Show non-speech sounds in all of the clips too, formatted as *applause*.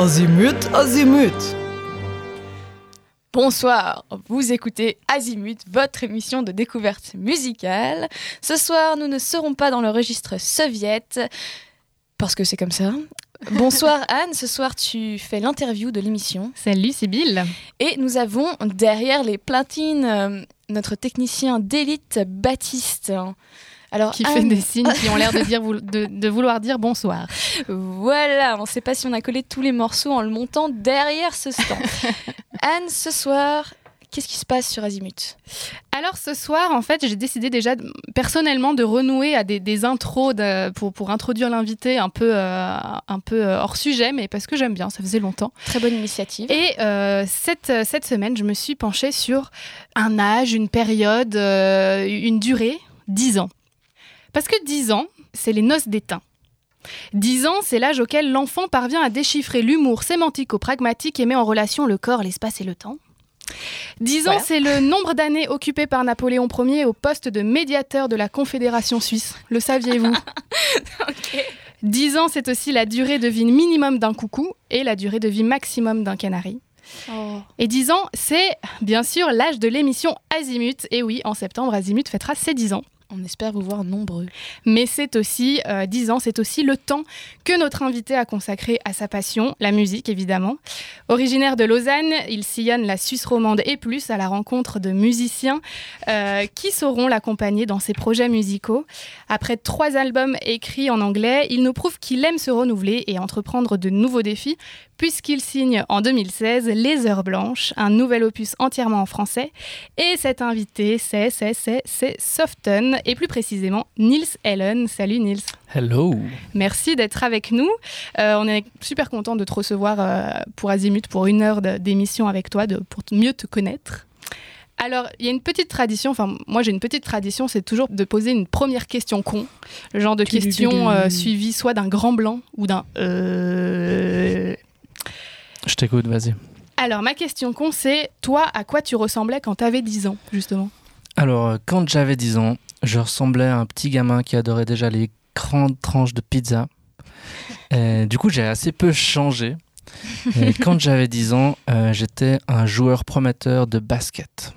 Azimut, azimut. Bonsoir, vous écoutez Azimut, votre émission de découverte musicale. Ce soir, nous ne serons pas dans le registre soviète, parce que c'est comme ça. Bonsoir *laughs* Anne, ce soir tu fais l'interview de l'émission. Salut Sybille. Et nous avons derrière les platines euh, notre technicien d'élite Baptiste. Alors, qui fait des signes qui ont l'air de, *laughs* dire, de, vouloir dire bonsoir. Voilà, on ne sait pas si on a collé tous les morceaux en le montant derrière ce stand. *laughs* Anne, ce soir, Qu'est-ce qui se passe sur Azimut Alors ce soir, en fait, j'ai décidé déjà personnellement de renouer à des, intros pour, pour introduire l'invité un peu, euh, un peu euh, hors sujet, mais parce que j'aime bien, ça faisait longtemps. Très bonne initiative. Et euh, cette, cette semaine, je me suis penchée sur un âge, une période, une durée, 10 ans. Parce que 10 ans, c'est les noces d'étain. 10 ans, c'est l'âge auquel l'enfant parvient à déchiffrer l'humour sémantico-pragmatique et met en relation le corps, l'espace et le temps. 10 ans, c'est le nombre d'années occupées par Napoléon Ier au poste de médiateur de la Confédération suisse. Le saviez-vous? *laughs* 10 ans, c'est aussi la durée de vie minimum d'un coucou et la durée de vie maximum d'un canari. Oh. Et 10 ans, c'est bien sûr l'âge de l'émission Azimut. Et oui, en septembre, Azimut fêtera ses 10 ans. On espère vous voir nombreux. Mais c'est aussi, euh, 10 ans, c'est aussi le temps que notre invité a consacré à sa passion, la musique évidemment. Originaire de Lausanne, il sillonne la Suisse romande et plus à la rencontre de musiciens euh, qui sauront l'accompagner dans ses projets musicaux. Après trois albums écrits en anglais, il nous prouve qu'il aime se renouveler et entreprendre de nouveaux défis, puisqu'il signe en 2016 Les Heures Blanches, un nouvel opus entièrement en français. Et cet invité, c'est, c'est, c'est, c'est Soften, et plus précisément Nils Ellen. Salut Nils. Hello. Merci d'être avec nous. Euh, on est super content de te recevoir euh, pour Azimut pour une heure d'émission avec toi, de, pour mieux te connaître. Alors, il y a une petite tradition, enfin, moi j'ai une petite tradition, c'est toujours de poser une première question con. Le genre de question euh, suivie soit d'un grand blanc ou d'un je t'écoute, vas-y. Alors, ma question con, c'est toi, à quoi tu ressemblais quand tu avais 10 ans, justement? Alors, euh, quand j'avais 10 ans, je ressemblais à un petit gamin qui adorait déjà les grandes tranches de pizza. Et, du coup, j'ai assez peu changé. Et *laughs* quand j'avais 10 ans, euh, j'étais un joueur prometteur de basket.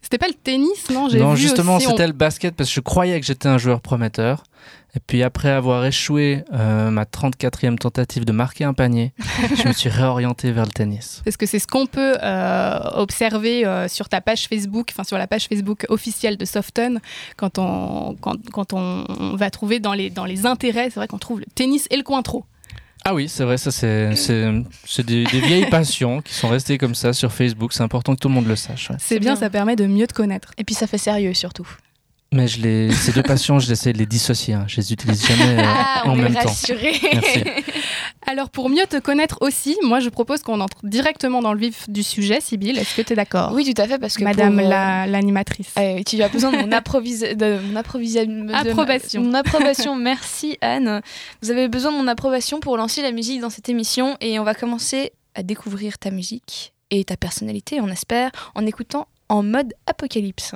C'était pas le tennis, non? Non, justement, c'était le basket parce que je croyais que j'étais un joueur prometteur. Et puis après avoir échoué euh, ma 34e tentative de marquer un panier, je me suis réorienté vers le tennis. Est-ce que c'est ce qu'on peut euh, observer euh, sur ta page Facebook, enfin sur la page Facebook officielle de Soften, quand on, quand, quand on, va trouver dans les, dans les intérêts, c'est vrai qu'on trouve le tennis et le cointreau. Ah oui, c'est vrai, ça c'est des, des, vieilles *laughs* passions qui sont restées comme ça sur Facebook. C'est important que tout le monde le sache. C'est bien, ça permet de mieux te connaître. Et puis ça fait sérieux surtout. Mais je les, ces deux passions, j'essaie de les dissocier. Hein. Je les utilise jamais euh, ah, en même temps. Merci. *laughs* Alors pour mieux te connaître aussi, moi je propose qu'on entre directement dans le vif du sujet, Sybille. Est-ce que tu es d'accord? Oui, tout à fait, parce que Madame euh, l'animatrice. tu as besoin de mon, approbation. mon approbation. Merci Anne. Vous avez besoin de mon approbation pour lancer la musique dans cette émission et on va commencer à découvrir ta musique et ta personnalité, on espère, en écoutant en mode apocalypse.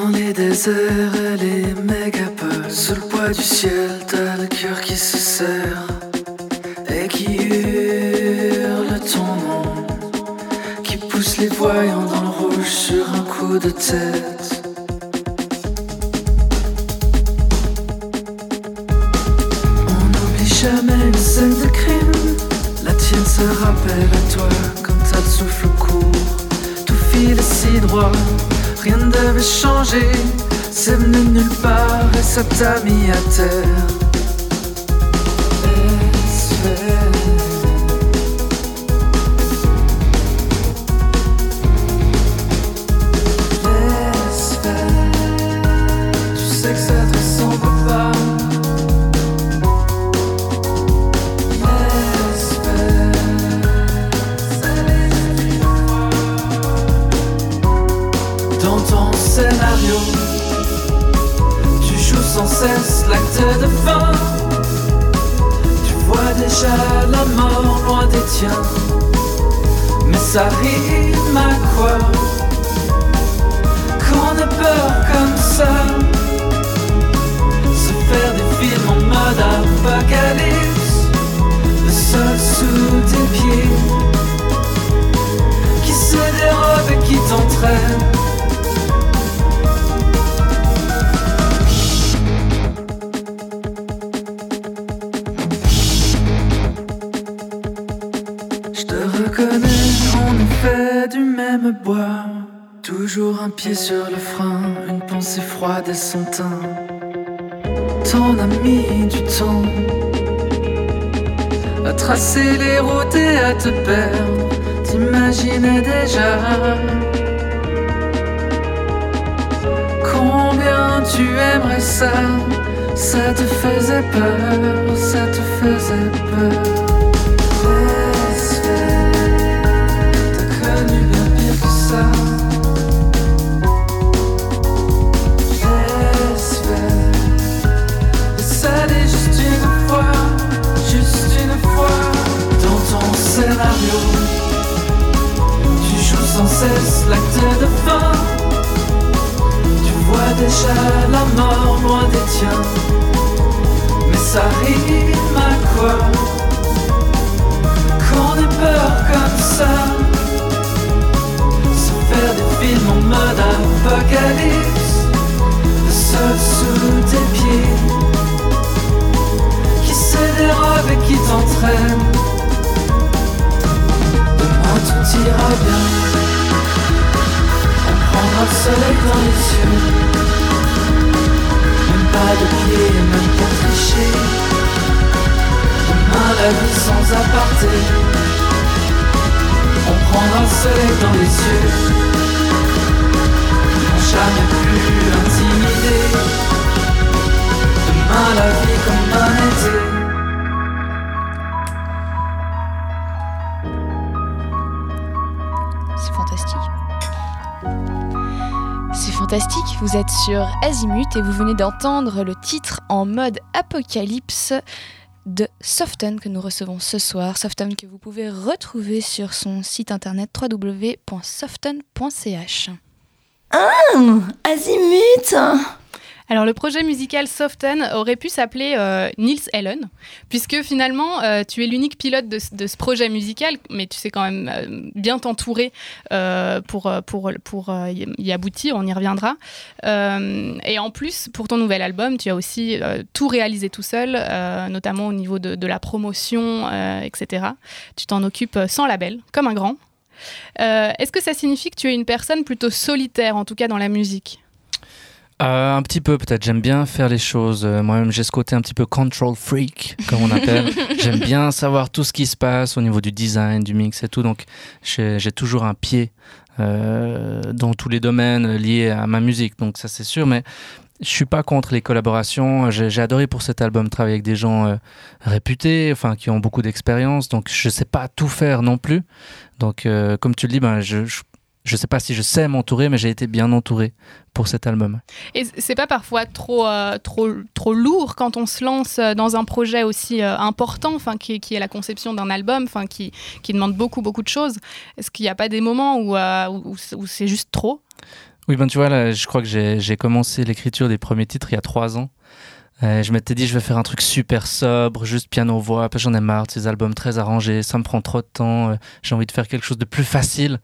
Dans les déserts et les mégapoles, sous le poids du ciel, t'as le cœur qui se serre et qui hurle ton nom, qui pousse les voyants dans le rouge sur un coup de tête. Part et ça t'a mis à terre. Tracer les routes et à te perdre. T'imaginais déjà combien tu aimerais ça? Ça te faisait peur, ça te faisait peur. L'acte de fin. Tu vois déjà la mort loin des tiens. Mais ça rime à quoi? Qu'on ait peur comme ça Se faire des films en mode apocalypse Le sol sous tes pieds Qui se dérobe et qui t'entraîne Demain tout ira bien On le soleil dans les yeux même pas de pied, même pas tricher. Demain la vie sans aparté. On prendra le soleil dans les yeux. Pour jamais plus intimidé. Demain la vie comme un été. Fantastique, vous êtes sur Azimut et vous venez d'entendre le titre en mode apocalypse de Soften que nous recevons ce soir. Soften que vous pouvez retrouver sur son site internet www.soften.ch. Azimut Alors le projet musical Soften aurait pu s'appeler euh, Nils Ellen, puisque finalement euh, tu es l'unique pilote de, ce- de ce projet musical, mais tu sais quand même euh, bien t'entourer euh, pour, euh, pour, pour euh, y aboutir, on y reviendra. Et en plus, pour ton nouvel album, tu as aussi tout réalisé tout seul, notamment au niveau de, de la promotion, etc. Tu t'en occupes sans label, comme un grand. Est-ce que ça signifie que tu es une personne plutôt solitaire, en tout cas dans la musique? Euh, un petit peu peut-être. J'aime bien faire les choses. Euh, Moi-même, j'ai ce côté un petit peu control freak, comme on appelle. *laughs* J'aime bien savoir tout ce qui se passe au niveau du design, du mix et tout. Donc, j'ai toujours un pied euh, dans tous les domaines liés à ma musique. Donc, ça, c'est sûr. Mais je suis pas contre les collaborations. J'ai adoré pour cet album travailler avec des gens réputés, enfin, qui ont beaucoup d'expérience. Donc, je sais pas tout faire non plus. Donc, comme tu le dis, ben, je, je je sais pas si je sais m'entourer, mais j'ai été bien entouré pour cet album. Et c'est pas parfois trop, euh, trop, trop lourd quand on se lance euh, dans un projet aussi euh, important, enfin qui, qui est la conception d'un album, enfin qui, qui demande beaucoup beaucoup de choses. Est-ce qu'il n'y a pas des moments où, euh, où, où c'est juste trop? Oui, ben tu vois, là, je crois que j'ai commencé l'écriture des premiers titres il y a trois ans. Euh, je m'étais dit, je vais faire un truc super sobre, juste piano-voix. J'en ai marre de ces albums très arrangés. Ça me prend trop de temps. euh, j'ai envie de faire quelque chose de plus facile.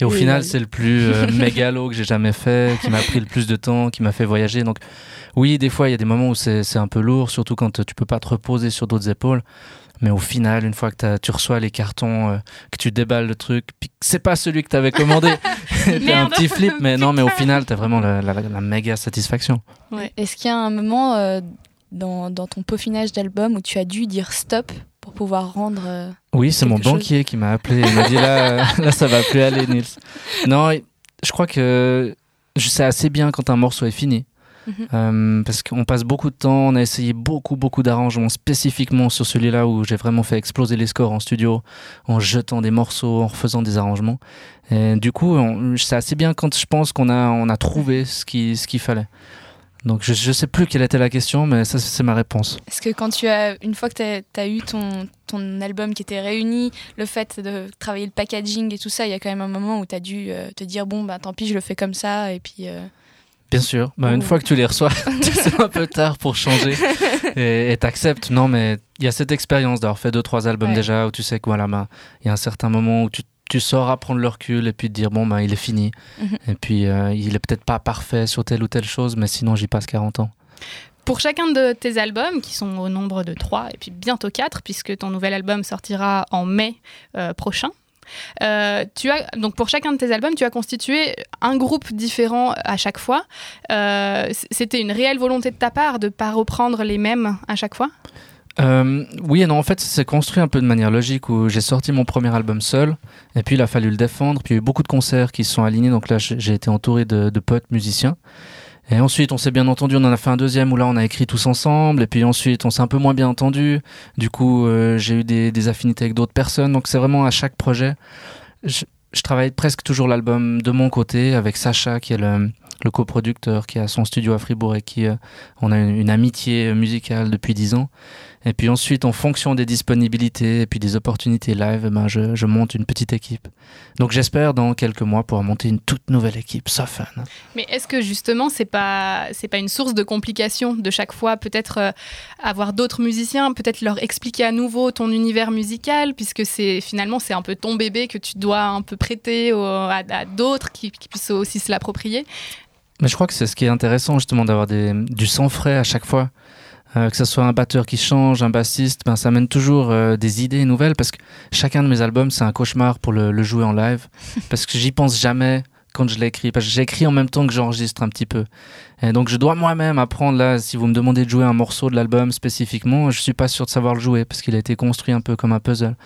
Et au Oui, final, oui. c'est le plus euh, *laughs* mégalo que j'ai jamais fait, qui m'a pris le plus de temps, qui m'a fait voyager. Donc, oui, des fois, il y a des moments où c'est un peu lourd, surtout quand tu peux pas te reposer sur d'autres épaules. Mais au final, une fois que tu reçois les cartons, euh, que tu déballes le truc, puis que c'est pas celui que tu avais commandé, *laughs* t'as un petit flip, mais non, mais au final, t'as vraiment la, la- la méga satisfaction. Est-ce qu'il y a un moment euh, dans, dans ton peaufinage d'album où tu as dû dire stop pour pouvoir rendre... euh, Oui, c'est mon chose. banquier qui m'a appelé. Il m'a dit là, *laughs* là, ça va plus aller, Nils. Non, je crois que je sais assez bien quand un morceau est fini. Mhm. Euh, parce qu'on passe beaucoup de temps, on a essayé beaucoup, beaucoup d'arrangements spécifiquement sur celui-là où j'ai vraiment fait exploser les scores en studio, en jetant des morceaux, en refaisant des arrangements. Et du coup, sais assez bien quand je pense qu'on a, on a trouvé ce qu'il ce qu'il fallait. Donc je, je sais plus quelle était la question, mais ça c'est ma réponse. Est-ce que quand tu as, une fois que tu as, eu ton, ton album qui était réuni, le fait de travailler le packaging et tout ça, il y a quand même un moment où tu as dû euh, te dire, bon, bah tant pis, je le fais comme ça, et puis... euh, Bien sûr. Bah, Une fois que tu les reçois, *laughs* *laughs* c'est un peu tard pour changer *laughs* et t'acceptes. Non, mais il y a cette expérience d'avoir fait deux, trois albums Ouais. déjà où tu sais que voilà, bah, il y a un certain moment où tu, tu sauras prendre le recul et puis te dire bon, bah, il est fini. Mhm. Et puis euh, il est peut-être pas parfait sur telle ou telle chose, mais sinon j'y passe 40 ans. Pour chacun de tes albums, qui sont au nombre de trois et puis bientôt quatre, puisque ton nouvel album sortira en mai euh, prochain, Euh, tu as donc pour chacun de tes albums, tu as constitué un groupe différent à chaque fois. Euh, C'était une réelle volonté de ta part de pas reprendre les mêmes à chaque fois? Euh, oui et non, en fait, c'est construit un peu de manière logique où j'ai sorti mon premier album seul, et puis il a fallu le défendre, puis il y a eu beaucoup de concerts qui sont alignés, donc là j'ai été entouré de, de potes musiciens. Et ensuite, on s'est bien entendu, on en a fait un deuxième où là on a écrit tous ensemble, et puis ensuite on s'est un peu moins bien entendu. Du coup, euh, j'ai eu des, affinités avec d'autres personnes, donc c'est vraiment à chaque projet. Je, travaille presque toujours l'album de mon côté avec Sacha qui est le, le coproducteur qui a son studio à Fribourg et qui euh, on a une, une amitié musicale depuis dix ans. Et puis ensuite, en fonction des disponibilités et puis des opportunités live, ben je, je monte une petite équipe. Donc j'espère dans quelques mois pouvoir monter une toute nouvelle équipe, ça fun. Mais est-ce que justement c'est pas c'est pas une source de complication de chaque fois peut-être euh, avoir d'autres musiciens, peut-être leur expliquer à nouveau ton univers musical puisque c'est finalement c'est un peu ton bébé que tu dois un peu prêter au- à, à d'autres qui, qui puissent aussi se l'approprier? Mais je crois que c'est ce qui est intéressant justement d'avoir du sang frais à chaque fois. Euh, que ce soit un batteur qui change, un bassiste, ben, ça amène toujours euh, des idées nouvelles parce que chacun de mes albums, c'est un cauchemar pour le, le jouer en live *laughs* parce que j'y pense jamais quand je l'écris. Parce que j'écris en même temps que j'enregistre un petit peu. Et donc je dois moi-même apprendre là, si vous me demandez de jouer un morceau de l'album spécifiquement, je suis pas sûr de savoir le jouer parce qu'il a été construit un peu comme un puzzle.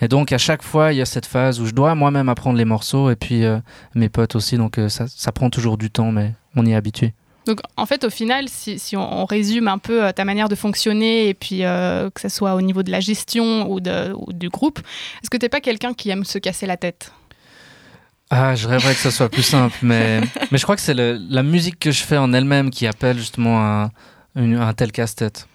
Et donc à chaque fois, il y a cette phase où je dois moi-même apprendre les morceaux et puis euh, mes potes aussi. Donc ça, ça prend toujours du temps, mais on y est habitué. Donc en fait au final si, si on, on résume un peu euh, ta manière de fonctionner et puis euh, que ce soit au niveau de la gestion ou, de, ou du groupe, est-ce que t'es pas quelqu'un qui aime se casser la tête? Ah, je rêverais que ça soit plus simple, mais, *laughs* mais je crois que c'est la musique que je fais en elle-même qui appelle justement un, une- un tel casse-tête.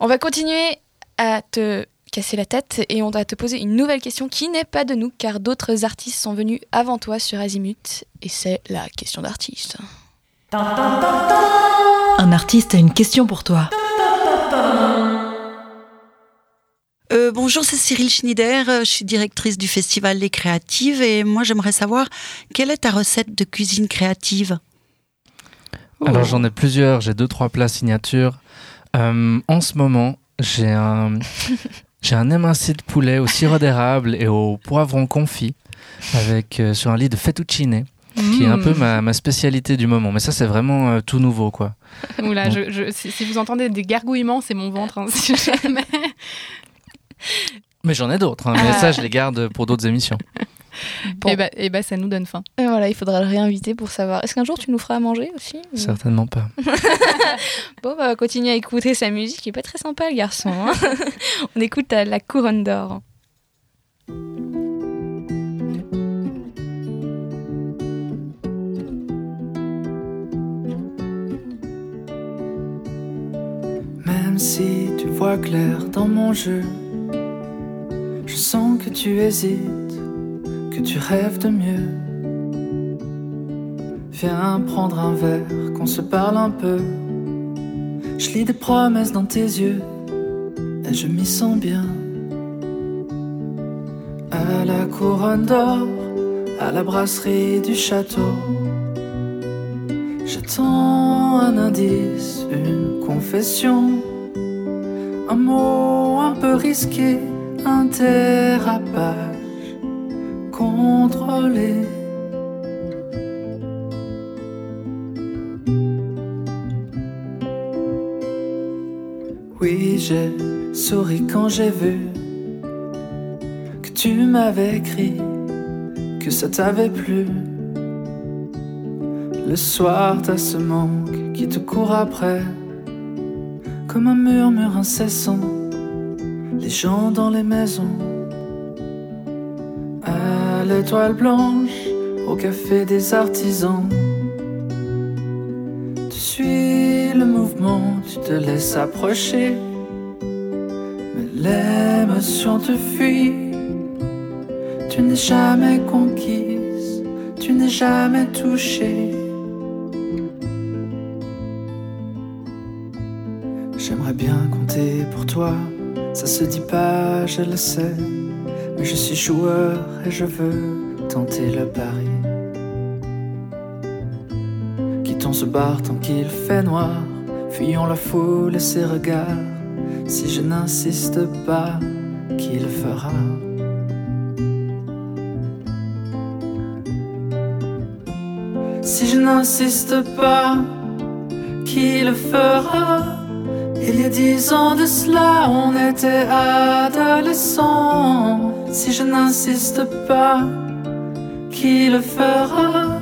On va continuer à te casser la tête et on va te poser une nouvelle question qui n'est pas de nous car d'autres artistes sont venus avant toi sur Azimut et c'est la question d'artiste. Un artiste a une question pour toi. Euh, bonjour, c'est Cyril Schneider, euh, je suis directrice du Festival Les Créatives et moi j'aimerais savoir quelle est ta recette de cuisine créative? Alors j'en ai plusieurs, j'ai deux trois plats signatures. Euh, en ce moment, j'ai un *laughs* j'ai un émincé de poulet au sirop d'érable et au poivron confit avec euh, sur un lit de fettuccine qui est un Mmh. peu ma, ma spécialité du moment. Mais ça c'est vraiment euh, tout nouveau quoi. *laughs* Oula, Bon. je, je- si, si vous entendez des gargouillements, c'est mon ventre. hein, *laughs* si jamais. Mais j'en ai d'autres, hein, mais Ah. ça je les garde pour d'autres émissions. *laughs* Bon. Et bah, et bah, ça nous donne faim. Et voilà, il faudra le réinviter pour savoir. Est-ce qu'un jour tu nous feras à manger aussi ou- Certainement pas. Bon, bah, on va continuer à écouter sa musique. Il est pas très sympa, le garçon. hein. on écoute euh, La Couronne d'Or. Si tu vois clair dans mon jeu, je sens que tu hésites, que tu rêves de mieux. Viens prendre un verre, qu'on se parle un peu. Je lis des promesses dans tes yeux, et je m'y sens bien. À la couronne d'or, à la brasserie du château. J'attends un indice, une confession, un mot un peu risqué, un dérapage contrôlé. Oui, j'ai souri quand j'ai vu que tu m'avais écrit, que ça t'avait plu. Le soir, t'as ce manque qui te court après, comme un murmure incessant. Les gens dans les maisons, à l'étoile blanche, au café des artisans. Tu suis le mouvement, tu te laisses approcher, mais l'émotion te fuit. Tu n'es jamais conquise, tu n'es jamais touchée. Bien compter pour toi, ça se dit pas, je le sais. Mais je suis joueur et je veux tenter le pari. Quittons ce bar tant qu'il fait noir, fuyons la foule et ses regards. Si je n'insiste pas, qui le fera? Si je n'insiste pas, qui le fera? Il y a dix ans de cela, on était adolescents. Si je n'insiste pas, qui le fera?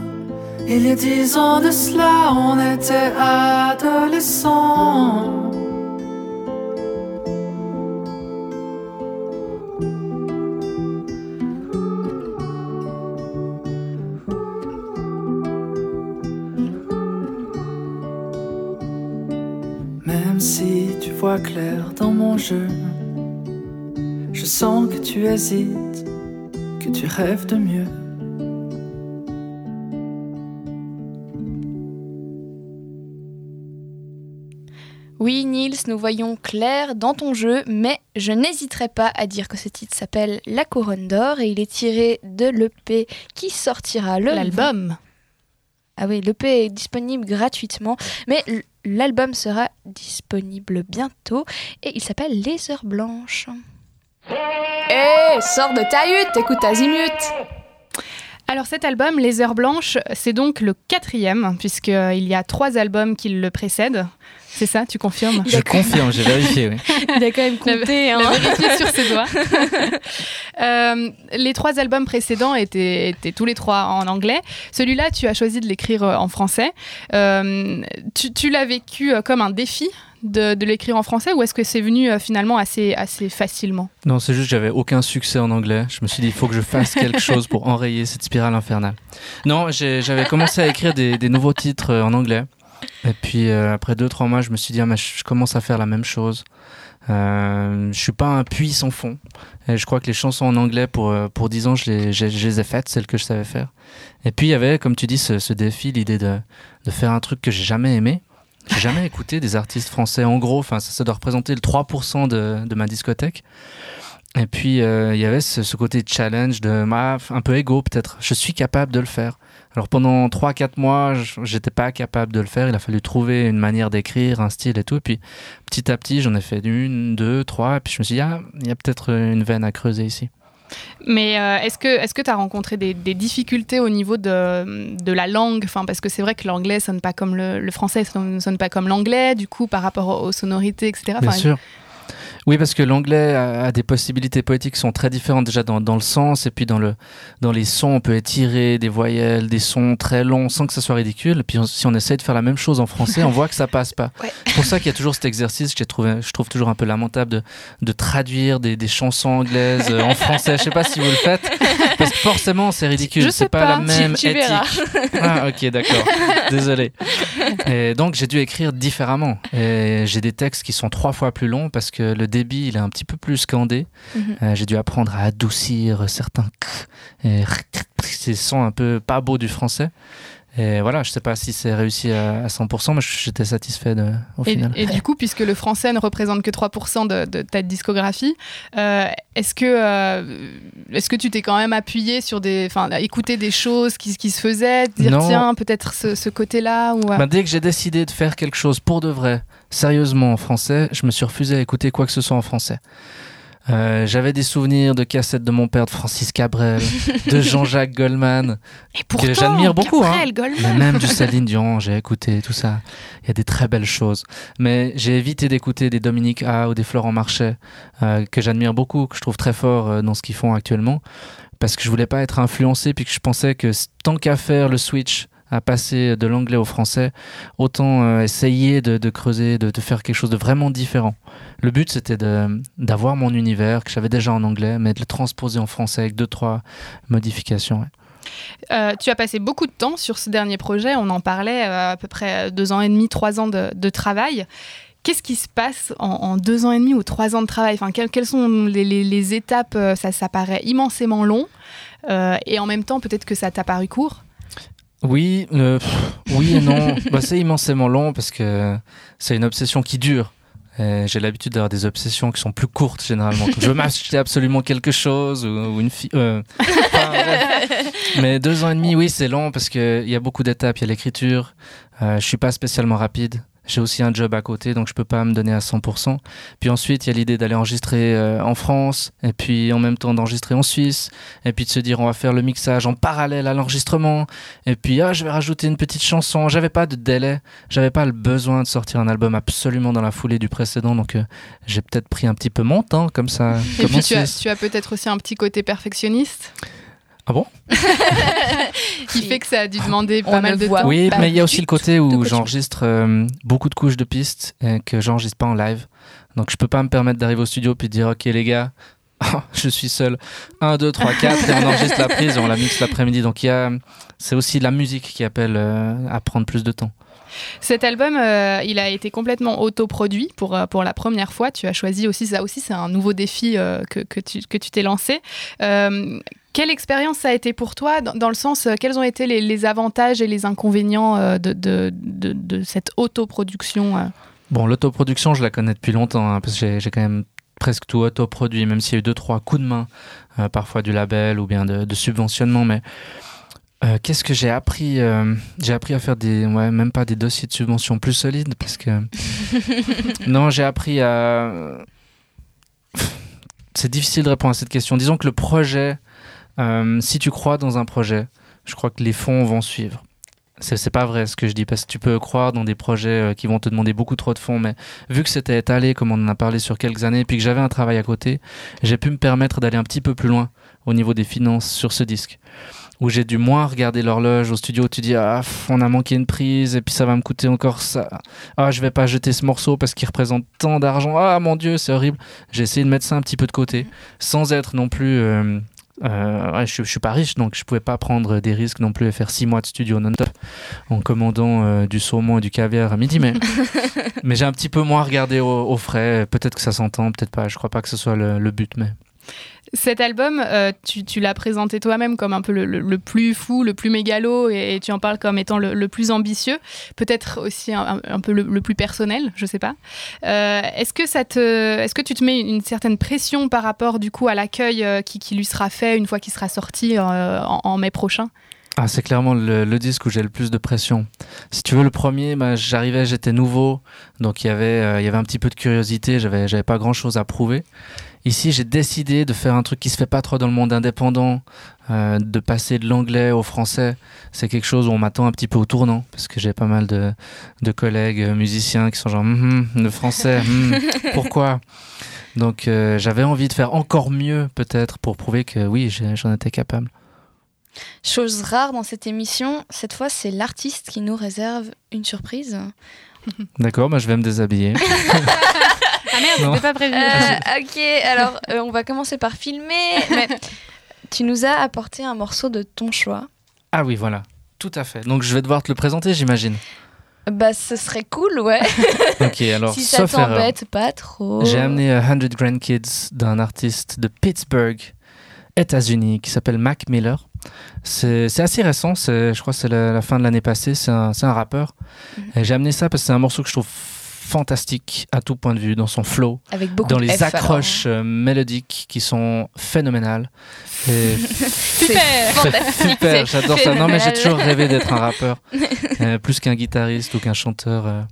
Il y a dix ans de cela, on était adolescents. Tu hésites, que tu rêves de mieux. Oui, Niels, nous voyons clair dans ton jeu, mais je n'hésiterai pas à dire que ce titre s'appelle La Couronne d'Or et il est tiré de l'EP qui sortira le L'album. Ah oui, l'EP est disponible gratuitement, mais l'album sera disponible bientôt et il s'appelle Les Heures Blanches. Hé, sors de ta hutte, écoute Azimut Alors cet album, Les Heures Blanches, c'est donc le quatrième, puisqu'il y a trois albums qui le précèdent. C'est ça, tu confirmes? Je confirme, j'ai vérifié. Oui. *laughs* Il a quand même compté, hein. Vérifié sur ses doigts. *laughs* Euh, les trois albums précédents étaient, étaient tous les trois en anglais. Celui-là, tu as choisi de l'écrire euh, en français. Euh, tu tu l'as vécu euh, comme un défi? De, de l'écrire en français ou est-ce que c'est venu euh, finalement assez, assez facilement Non, c'est juste que j'avais aucun succès en anglais. Je me suis dit, il faut que je fasse quelque *laughs* chose pour enrayer cette spirale infernale. Non, j'avais commencé à écrire des, des nouveaux titres euh, en anglais. Et puis euh, après deux, trois mois, je me suis dit, ah, mais je commence à faire la même chose. Euh, je suis pas un puits sans fond. Et je crois que les chansons en anglais, pour, pour 10 ans, je les, je- je les ai faites, celles que je savais faire. Et puis il y avait, comme tu dis, ce, ce défi, l'idée de, de faire un truc que j'ai jamais aimé. J'ai jamais écouté des artistes français. En gros, ça, ça doit représenter le 3% de, de ma discothèque. Et puis, euh, il y avait ce, côté challenge de ma, un peu égo peut-être. Je suis capable de le faire. Alors pendant 3-4 mois, j'étais pas capable de le faire. Il a fallu trouver une manière d'écrire, un style et tout. Et puis petit à petit, j'en ai fait une, deux, trois. Et puis je me suis dit, ah, il y a peut-être une veine à creuser ici. Mais euh, est-ce que est-ce que tu as rencontré des, des difficultés au niveau de, de la langue? Enfin, Parce que c'est vrai que l'anglais sonne pas comme le, le français, sonne, sonne pas comme l'anglais, du coup, par rapport aux, aux sonorités, etc. Bien sûr. Oui, parce que l'anglais a, a des possibilités poétiques qui sont très différentes déjà dans, dans le sens et puis dans, le, dans les sons, on peut étirer des voyelles, des sons très longs sans que ça soit ridicule. Et puis on- si on essaye de faire la même chose en français, on voit que ça passe pas. *laughs* Ouais. C'est pour ça qu'il y a toujours cet exercice que trouvé, je trouve toujours un peu lamentable de, de traduire des, des chansons anglaises euh, en français. Je sais pas si vous le faites, parce que forcément c'est ridicule. Je sais C'est pas, la pas. même Tu- tu éthique. verras. Ah ok d'accord, désolé. Et donc j'ai dû écrire différemment. J'ai des textes qui sont trois fois plus longs parce que le débit il est un petit peu plus scandé. Mhm. Euh, j'ai dû apprendre à adoucir certains k et ces sons un peu pas beaux du français. Et voilà, je sais pas si c'est réussi à, à 100%, mais j'étais satisfait de, au Et, final. et du coup, puisque le français ne représente que 3% de, de ta discographie, euh, est-ce que, euh, est-ce que tu t'es quand même appuyé sur des. Enfin, écouter des choses qui, qui se faisaient, dire Non. tiens, peut-être ce, ce côté-là ou, Ben, dès que j'ai décidé de faire quelque chose pour de vrai, sérieusement en français, je me suis refusé à écouter quoi que ce soit en français. Euh, J'avais des souvenirs de cassettes de mon père, de Francis Cabrel, de *laughs* Jean-Jacques Goldman, Et pourtant, j'admire beaucoup, hein. Goldman. mais même du Céline Dion, j'ai écouté tout ça. Il y a des très belles choses. Mais j'ai évité d'écouter des Dominique A ou des Florent Marchais, euh, que j'admire beaucoup, que je trouve très fort euh, dans ce qu'ils font actuellement, parce que je voulais pas être influencé, puis que je pensais que tant qu'à faire le switch, à passer de l'anglais au français, autant euh, essayer de, creuser, de, faire quelque chose de vraiment différent. Le but, c'était d'avoir mon univers que j'avais déjà en anglais, mais de le transposer en français avec deux, trois modifications. Euh, tu as passé beaucoup de temps sur ce dernier projet. On en parlait euh, à peu près deux ans et demi, trois ans de, travail. Qu'est-ce qui se passe en, deux ans et demi ou trois ans de travail? Enfin, quelles, sont les, étapes? Ça, paraît immensément long. Et en même temps, peut-être que ça t'a paru court. Oui, euh, oui et non. *laughs* Bah, c'est immensément long parce que c'est une obsession qui dure. J'ai l'habitude d'avoir des obsessions qui sont plus courtes généralement. Je veux m'acheter absolument quelque chose ou, ou une fille. euh, enfin. Mais deux ans et demi, oui, c'est long parce qu'il y a beaucoup d'étapes. Il y a l'écriture. Euh, je suis pas spécialement rapide. J'ai aussi un job à côté, donc je peux pas me donner à 100%. Puis ensuite, il y a l'idée d'aller enregistrer euh, en France, et puis en même temps d'enregistrer en Suisse, et puis de se dire on va faire le mixage en parallèle à l'enregistrement, et puis ah, je vais rajouter une petite chanson. J'avais pas de délai, j'avais pas le besoin de sortir un album absolument dans la foulée du précédent, donc euh, j'ai peut-être pris un petit peu mon temps comme ça. Et comme puis tu as, Suisse. tu as peut-être aussi un petit côté perfectionniste? Ah bon *laughs* qui fait que ça a dû demander pas mal de voit temps. Oui, pas mais il y a aussi le côté où j'enregistre euh, beaucoup de couches de pistes et que j'enregistre pas en live. Donc je peux pas me permettre d'arriver au studio puis de dire ok les gars, *laughs* je suis seul. 1, 2, 3, 4 et on enregistre la prise et on la mixe l'après-midi. Donc il y a, c'est aussi la musique qui appelle euh, à prendre plus de temps. Cet album, euh, il a été complètement autoproduit pour, euh, pour la première fois. Tu as choisi aussi, ça aussi, c'est un nouveau défi euh, que, que tu que tu t'es lancé. Quelle expérience ça a été pour toi dans, dans le sens, quels ont été les, avantages et les inconvénients de, de, de, de cette autoproduction Bon, l'autoproduction, je la connais depuis longtemps hein, parce que j'ai, quand même presque tout autoproduit, même s'il y a eu deux trois coups de main, parfois du label ou bien de, de subventionnement, mais euh, qu'est-ce que j'ai appris euh, J'ai appris à faire des, ouais, même pas des dossiers de subvention plus solides parce que *laughs* non, j'ai appris à. C'est difficile de répondre à cette question. Disons que le projet, euh, si tu crois dans un projet, je crois que les fonds vont suivre. C'est pas vrai ce que je dis parce que tu peux croire dans des projets qui vont te demander beaucoup trop de fonds, mais vu que c'était étalé, comme on en a parlé sur quelques années, puis que j'avais un travail à côté, j'ai pu me permettre d'aller un petit peu plus loin au niveau des finances sur ce disque. Où j'ai dû moins regarder l'horloge au studio, tu dis ah on a manqué une prise et puis ça va me coûter encore ça. Ah je vais pas jeter ce morceau parce qu'il représente tant d'argent. Ah mon dieu c'est horrible. J'ai essayé de mettre ça un petit peu de côté sans être non plus euh, euh, ouais, je, je suis pas riche, donc je pouvais pas prendre des risques non plus et faire six mois de studio non-stop en commandant euh, du saumon et du caviar à midi. Mais, *laughs* mais j'ai un petit peu moins regardé au, au frais. Peut-être que ça s'entend, peut-être pas. Je crois pas que ce soit le, le but, mais Cet album, euh, tu, l'as présenté toi-même comme un peu le, plus fou, le plus mégalo, et, tu en parles comme étant le, plus ambitieux, peut-être aussi un, peu le, plus personnel, je sais pas. Euh, est-ce que ça te, est-ce que tu te mets une certaine pression par rapport du coup à l'accueil euh, qui, lui sera fait une fois qu'il sera sorti en mai prochain? Ah, c'est clairement le, le disque où j'ai le plus de pression. Si tu veux, le premier, bah, j'arrivais, j'étais nouveau, donc il y avait, euh, il y avait un petit peu de curiosité, j'avais, j'avais pas grand chose à prouver. Ici, j'ai décidé de faire un truc qui se fait pas trop dans le monde indépendant, euh, de passer de l'anglais au français. C'est quelque chose où on m'attend un petit peu au tournant, parce que j'ai pas mal de, de collègues euh, musiciens qui sont genre, Hum, hum, le français, hum, *laughs* pourquoi? Donc euh, j'avais envie de faire encore mieux, peut-être, pour prouver que oui, j'en étais capable. Chose rare dans cette émission, cette fois c'est l'artiste qui nous réserve une surprise. *laughs* D'accord, bah, je vais me déshabiller. *laughs* Ah merde, c'était pas prévu. Euh, ok, alors euh, on va commencer par filmer. Mais tu nous as apporté un morceau de ton choix. Ah oui, voilà. Tout à fait. Donc je vais devoir te le présenter, j'imagine. Bah ce serait cool, ouais. *laughs* Ok, alors si ça t'embête pas trop. J'ai amené euh, 100 Grandkids d'un artiste de Pittsburgh, États-Unis, qui s'appelle Mac Miller. C'est assez récent, je crois que c'est la, la fin de l'année passée, c'est un, rappeur. Mhm. J'ai amené ça parce que c'est un morceau que je trouve fantastique à tout point de vue, dans son flow, Avec beaucoup dans les F, accroches euh, mélodiques qui sont phénoménales. *laughs* Et Super super, j'adore ça. Non mais j'ai toujours rêvé d'être un rappeur, *laughs* euh, plus qu'un guitariste ou qu'un chanteur. euh.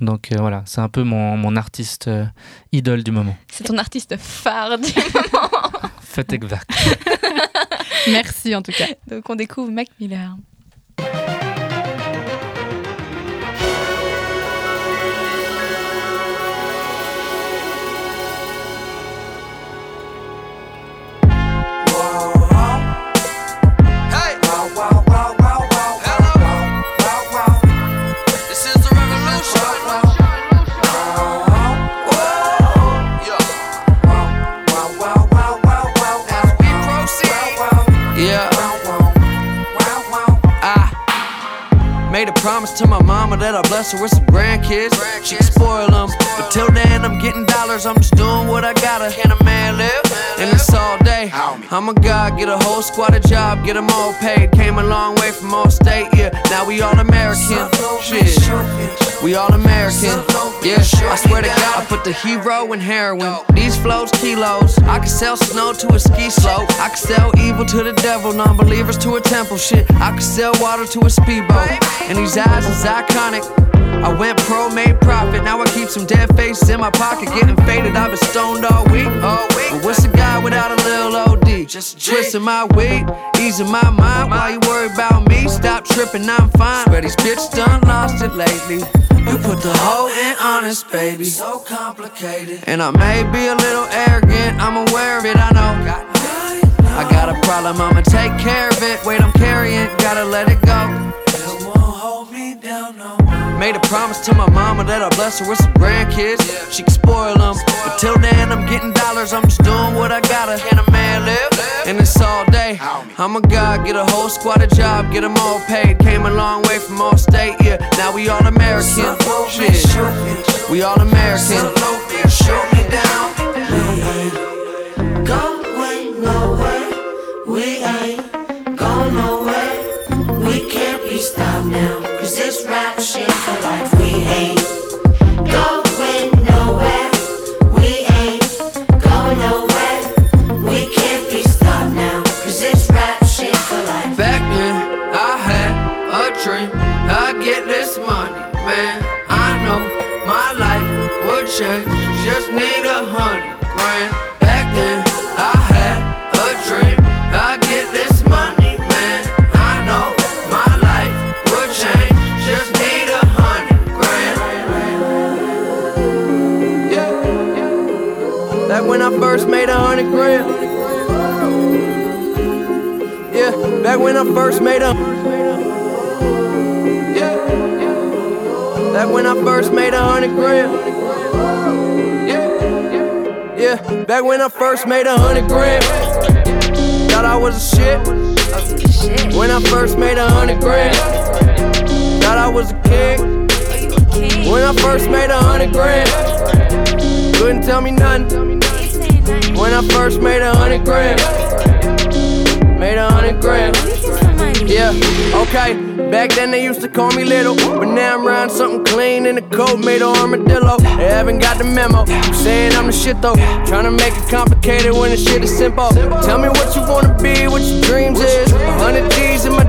Donc euh, voilà, c'est un peu mon, mon artiste euh, idole du moment. C'est ton artiste phare du *laughs* moment. Exact. *laughs* Merci en tout cas. Donc on découvre Mac Miller. That I bless her with some grandkids. She can spoil them. But till then, I'm getting dollars. I'm just doing what I gotta. Can a man live? And it's all day. I'm a god, get a whole squad a job, get them all paid. Came a long way from all state, yeah. Now we all American. Shit. We all American. Yeah, I swear to God, I put the hero in heroin. These flows, kilos. I can sell snow to a ski slope. I can sell evil to the devil, non believers to a temple. Shit, I can sell water to a speedboat. And these eyes is iconic. I went pro, made profit. Now I keep some dead faces in my pocket, getting faded. I've been stoned all week. All week. But what's a guy without a little OD? Just twisting my weight, easing my mind. Why you worry about me? Stop tripping, I'm fine. Swear these bitches done lost it lately. You put the whole in honest, baby. So complicated. And I may be a little arrogant, I'm aware of it, I know. I got a problem, I'ma take care of it. Wait, I'm carrying, gotta let it go. It won't hold me down no. Made a promise to my mama that I'll bless her with some grandkids. She can spoil them. But till then, I'm getting dollars, I'm just doing what I gotta. Can a man live? And it's all day. I'm a god, get a whole squad a job, get them all paid. Came a long way from all state, yeah. Now we all American. Shit. We all American. Shoot me down. We ain't going nowhere. We can't be stopped now, cause this rap shit for life. We ain't going first made a hundred grand. Thought I was a shit. When I first made a hundred grand. Thought I was a king. When I first made a hundred grand. Couldn't tell me nothing. When I first made a hundred grand. Made a hundred grand. Yeah, okay. Back then they used to call me little, but now I'm riding something clean in a coat made of armadillo. They haven't got the memo. I'm saying I'm the shit though. Trying to make it complicated when the shit is simple. Tell me what you wanna be, what your dreams is. 100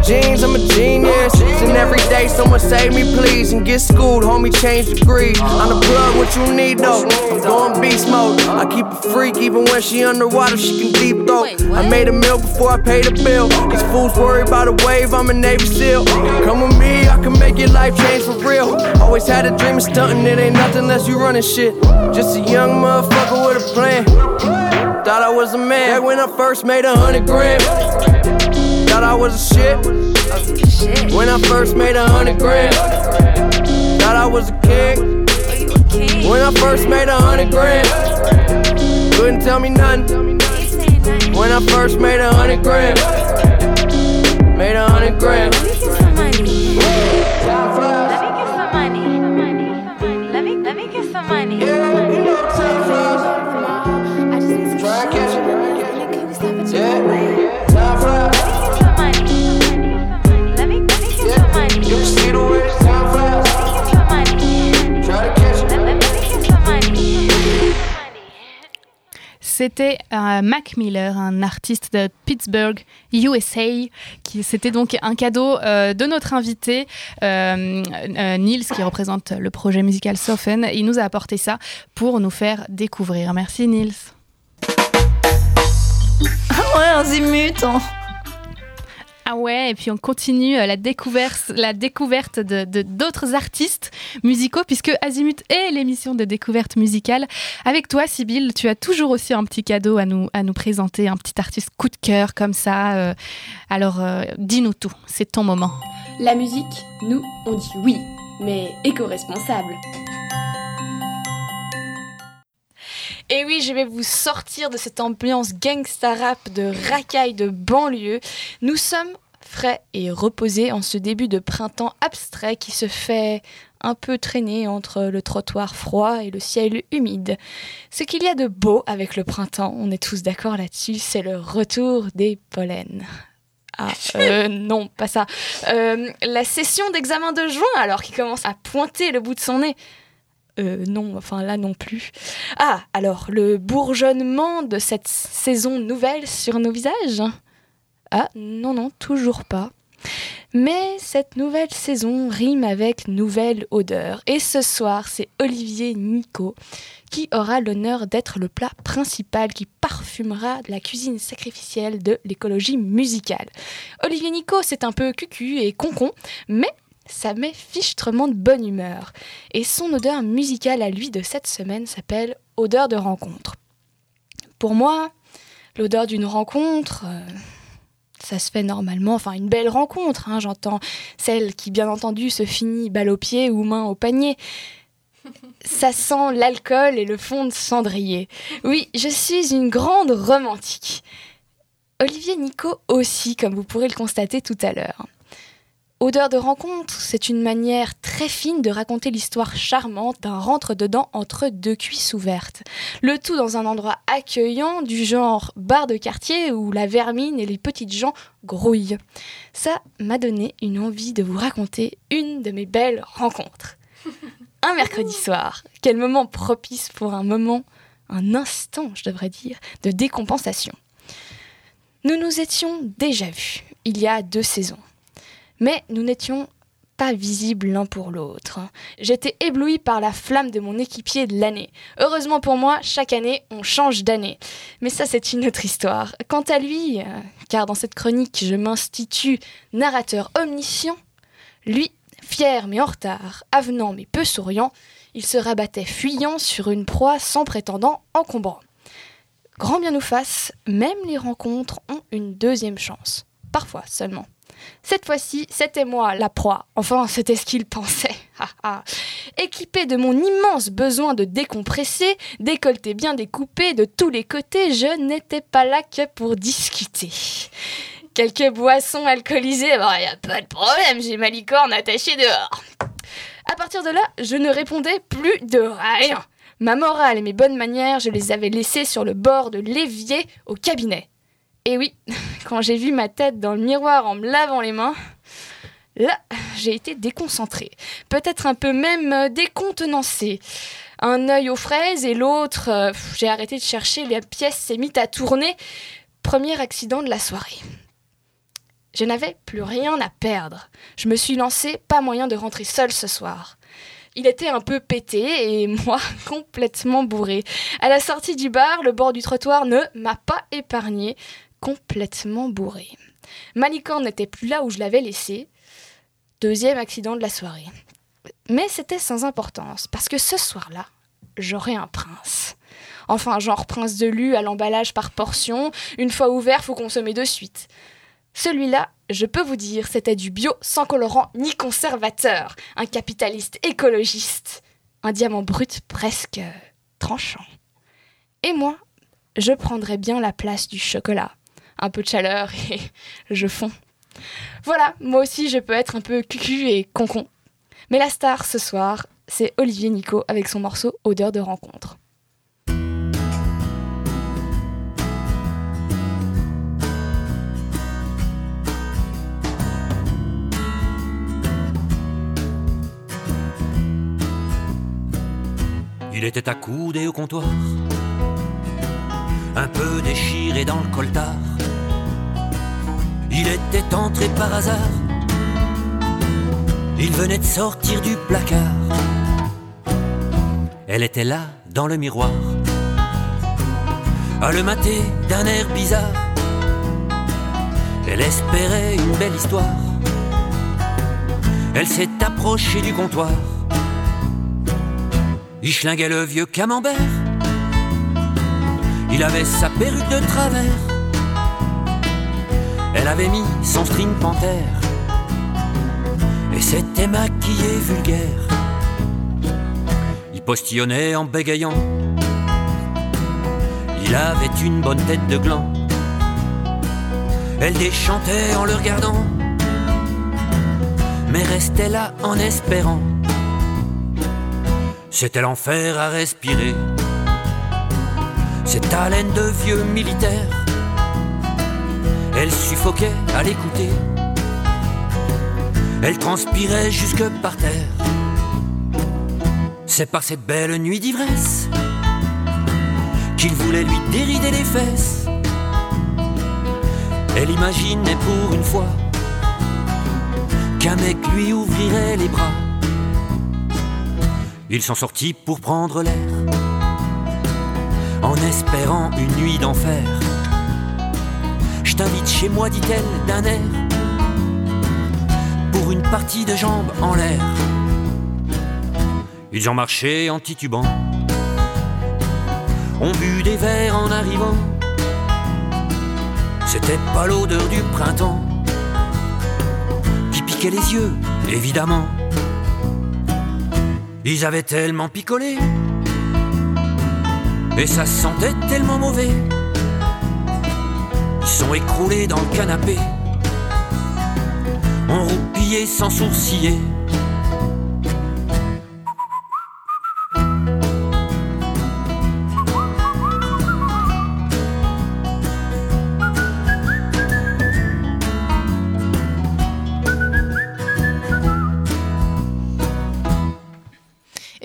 jeans, I'm a genius. And every day someone save me please and get schooled, homie change degrees. I'm the plug, what you need though. I'm going beast mode. I keep a freak even when she underwater, she can deep throat. I made a meal before I paid the bill. These fools worry about a wave, I'm a Navy SEAL. Come with me, I can make your life change for real. Always had a dream of stunting, it ain't nothing unless you running shit. Just a young motherfucker with a plan. Thought I was a man back when I first made a hundred grand. Thought I was a shit. When I first made a hundred grand. Thought I was a king. When I first made a hundred grand. Couldn't tell me nothing. When I first made a hundred grand. Made a hundred grand. C'était euh, Mac Miller, un artiste de Pittsburgh, USA, qui c'était donc un cadeau euh, de notre invité euh, Niels, qui représente le projet musical Sofen. Il nous a apporté ça pour nous faire découvrir. Merci Niels. *laughs* Ouais, un. Ah ouais, et puis on continue euh, la découverte, la découverte de d'autres artistes musicaux, puisque Azimut est l'émission de découverte musicale. Avec toi, Sybille, tu as toujours aussi un petit cadeau à nous, à nous présenter, un petit artiste coup de cœur comme ça. euh. alors, euh, dis-nous tout, c'est ton moment. La musique, nous, on dit oui, mais éco-responsable. Et oui, je vais vous sortir de cette ambiance gangsta rap de racaille de banlieue. Nous sommes frais et reposés en ce début de printemps abstrait qui se fait un peu traîner entre le trottoir froid et le ciel humide. Ce qu'il y a de beau avec le printemps, on est tous d'accord là-dessus, c'est le retour des pollens. Ah, *laughs* euh, non, pas ça. Euh, la session d'examen de juin, alors, qui commence à pointer le bout de son nez. Euh, non, enfin là non plus. Ah, alors, le bourgeonnement de cette saison nouvelle sur nos visages? Ah, non, non, toujours pas. Mais cette nouvelle saison rime avec nouvelle odeur. Et ce soir, c'est Olivier Nico qui aura l'honneur d'être le plat principal qui parfumera la cuisine sacrificielle de l'écologie musicale. Olivier Nico, c'est un peu cucu et concon, mais ça met fichtrement de bonne humeur. Et son odeur musicale à lui de cette semaine s'appelle Odeur de rencontre. Pour moi, l'odeur d'une rencontre, euh, ça se fait normalement, enfin une belle rencontre, hein, j'entends celle qui bien entendu se finit balle au pied ou main au panier. Ça sent l'alcool et le fond de cendrier. Oui, je suis une grande romantique. Olivier Nico aussi, comme vous pourrez le constater tout à l'heure. Odeur de rencontre, c'est une manière très fine de raconter l'histoire charmante d'un rentre-dedans entre deux cuisses ouvertes. Le tout dans un endroit accueillant du genre bar de quartier où la vermine et les petites gens grouillent. Ça m'a donné une envie de vous raconter une de mes belles rencontres. *laughs* Un mercredi soir, quel moment propice pour un moment, un instant, je devrais dire, de décompensation. Nous nous étions déjà vus il y a deux saisons. Mais nous n'étions pas visibles l'un pour l'autre. J'étais éblouie par la flamme de mon équipier de l'année. Heureusement pour moi, chaque année, on change d'année. Mais ça, c'est une autre histoire. Quant à lui, euh, car dans cette chronique, je m'institue narrateur omniscient, lui, fier mais en retard, avenant mais peu souriant, il se rabattait fuyant sur une proie sans prétendant encombrant. Grand bien nous fasse, même les rencontres ont une deuxième chance. Parfois seulement. Cette fois-ci, c'était moi la proie. Enfin, c'était ce qu'il pensait. *laughs* Équipé de mon immense besoin de décompresser, décolleté bien découpé de tous les côtés, je n'étais pas là que pour discuter. Quelques boissons alcoolisées, il n'y a pas de problème, j'ai ma licorne attachée dehors. À partir de là, je ne répondais plus de rien. Ma morale et mes bonnes manières, je les avais laissées sur le bord de l'évier au cabinet. Et oui, *laughs* quand j'ai vu ma tête dans le miroir en me lavant les mains, là, j'ai été déconcentrée. Peut-être un peu même euh, décontenancée. Un œil aux fraises et l'autre, euh, j'ai arrêté de chercher, la pièce s'est mise à tourner. Premier accident de la soirée. Je n'avais plus rien à perdre. Je me suis lancée, pas moyen de rentrer seule ce soir. Il était un peu pété et *laughs* moi complètement bourré. À la sortie du bar, le bord du trottoir ne m'a pas épargné, complètement bourré. Ma licorne n'était plus là où je l'avais laissée. Deuxième accident de la soirée. Mais c'était sans importance, parce que ce soir-là, j'aurais un prince. Enfin, genre prince de lu à l'emballage par portion, une fois ouvert, faut consommer de suite. Celui-là, je peux vous dire, c'était du bio sans colorant ni conservateur, un capitaliste écologiste, un diamant brut presque tranchant. Et moi, je prendrais bien la place du chocolat. Un peu de chaleur et je fonds. Voilà, moi aussi je peux être un peu cucu et concon. Mais la star ce soir, c'est Olivier Nico avec son morceau Odeur de rencontre. Il était accoudé au comptoir, un peu déchiré dans le coltard. Il était entré par hasard, il venait de sortir du placard. Elle était là, dans le miroir, à le mater d'un air bizarre. Elle espérait une belle histoire. Elle s'est approchée du comptoir. Il schlinguait le vieux camembert. Il avait sa perruque de travers. Elle avait mis son string panthère. Et s'était maquillé vulgaire. Il postillonnait en bégayant. Il avait une bonne tête de gland. Elle déchantait en le regardant. Mais restait là en espérant. C'était l'enfer à respirer. Cette haleine de vieux militaire. Elle suffoquait à l'écouter. Elle transpirait jusque par terre. C'est par cette belle nuit d'ivresse qu'il voulait lui dérider les fesses. Elle imaginait pour une fois qu'un mec lui ouvrirait les bras. Ils sont sortis pour prendre l'air, en espérant une nuit d'enfer. T'invite chez moi, dit-elle d'un air, pour une partie de jambes en l'air. Ils ont marché en titubant, ont bu des verres en arrivant. C'était pas l'odeur du printemps qui piquait les yeux, évidemment. Ils avaient tellement picolé et ça sentait tellement mauvais. Ils sont écroulés dans le canapé, ont roupillé sans sourciller.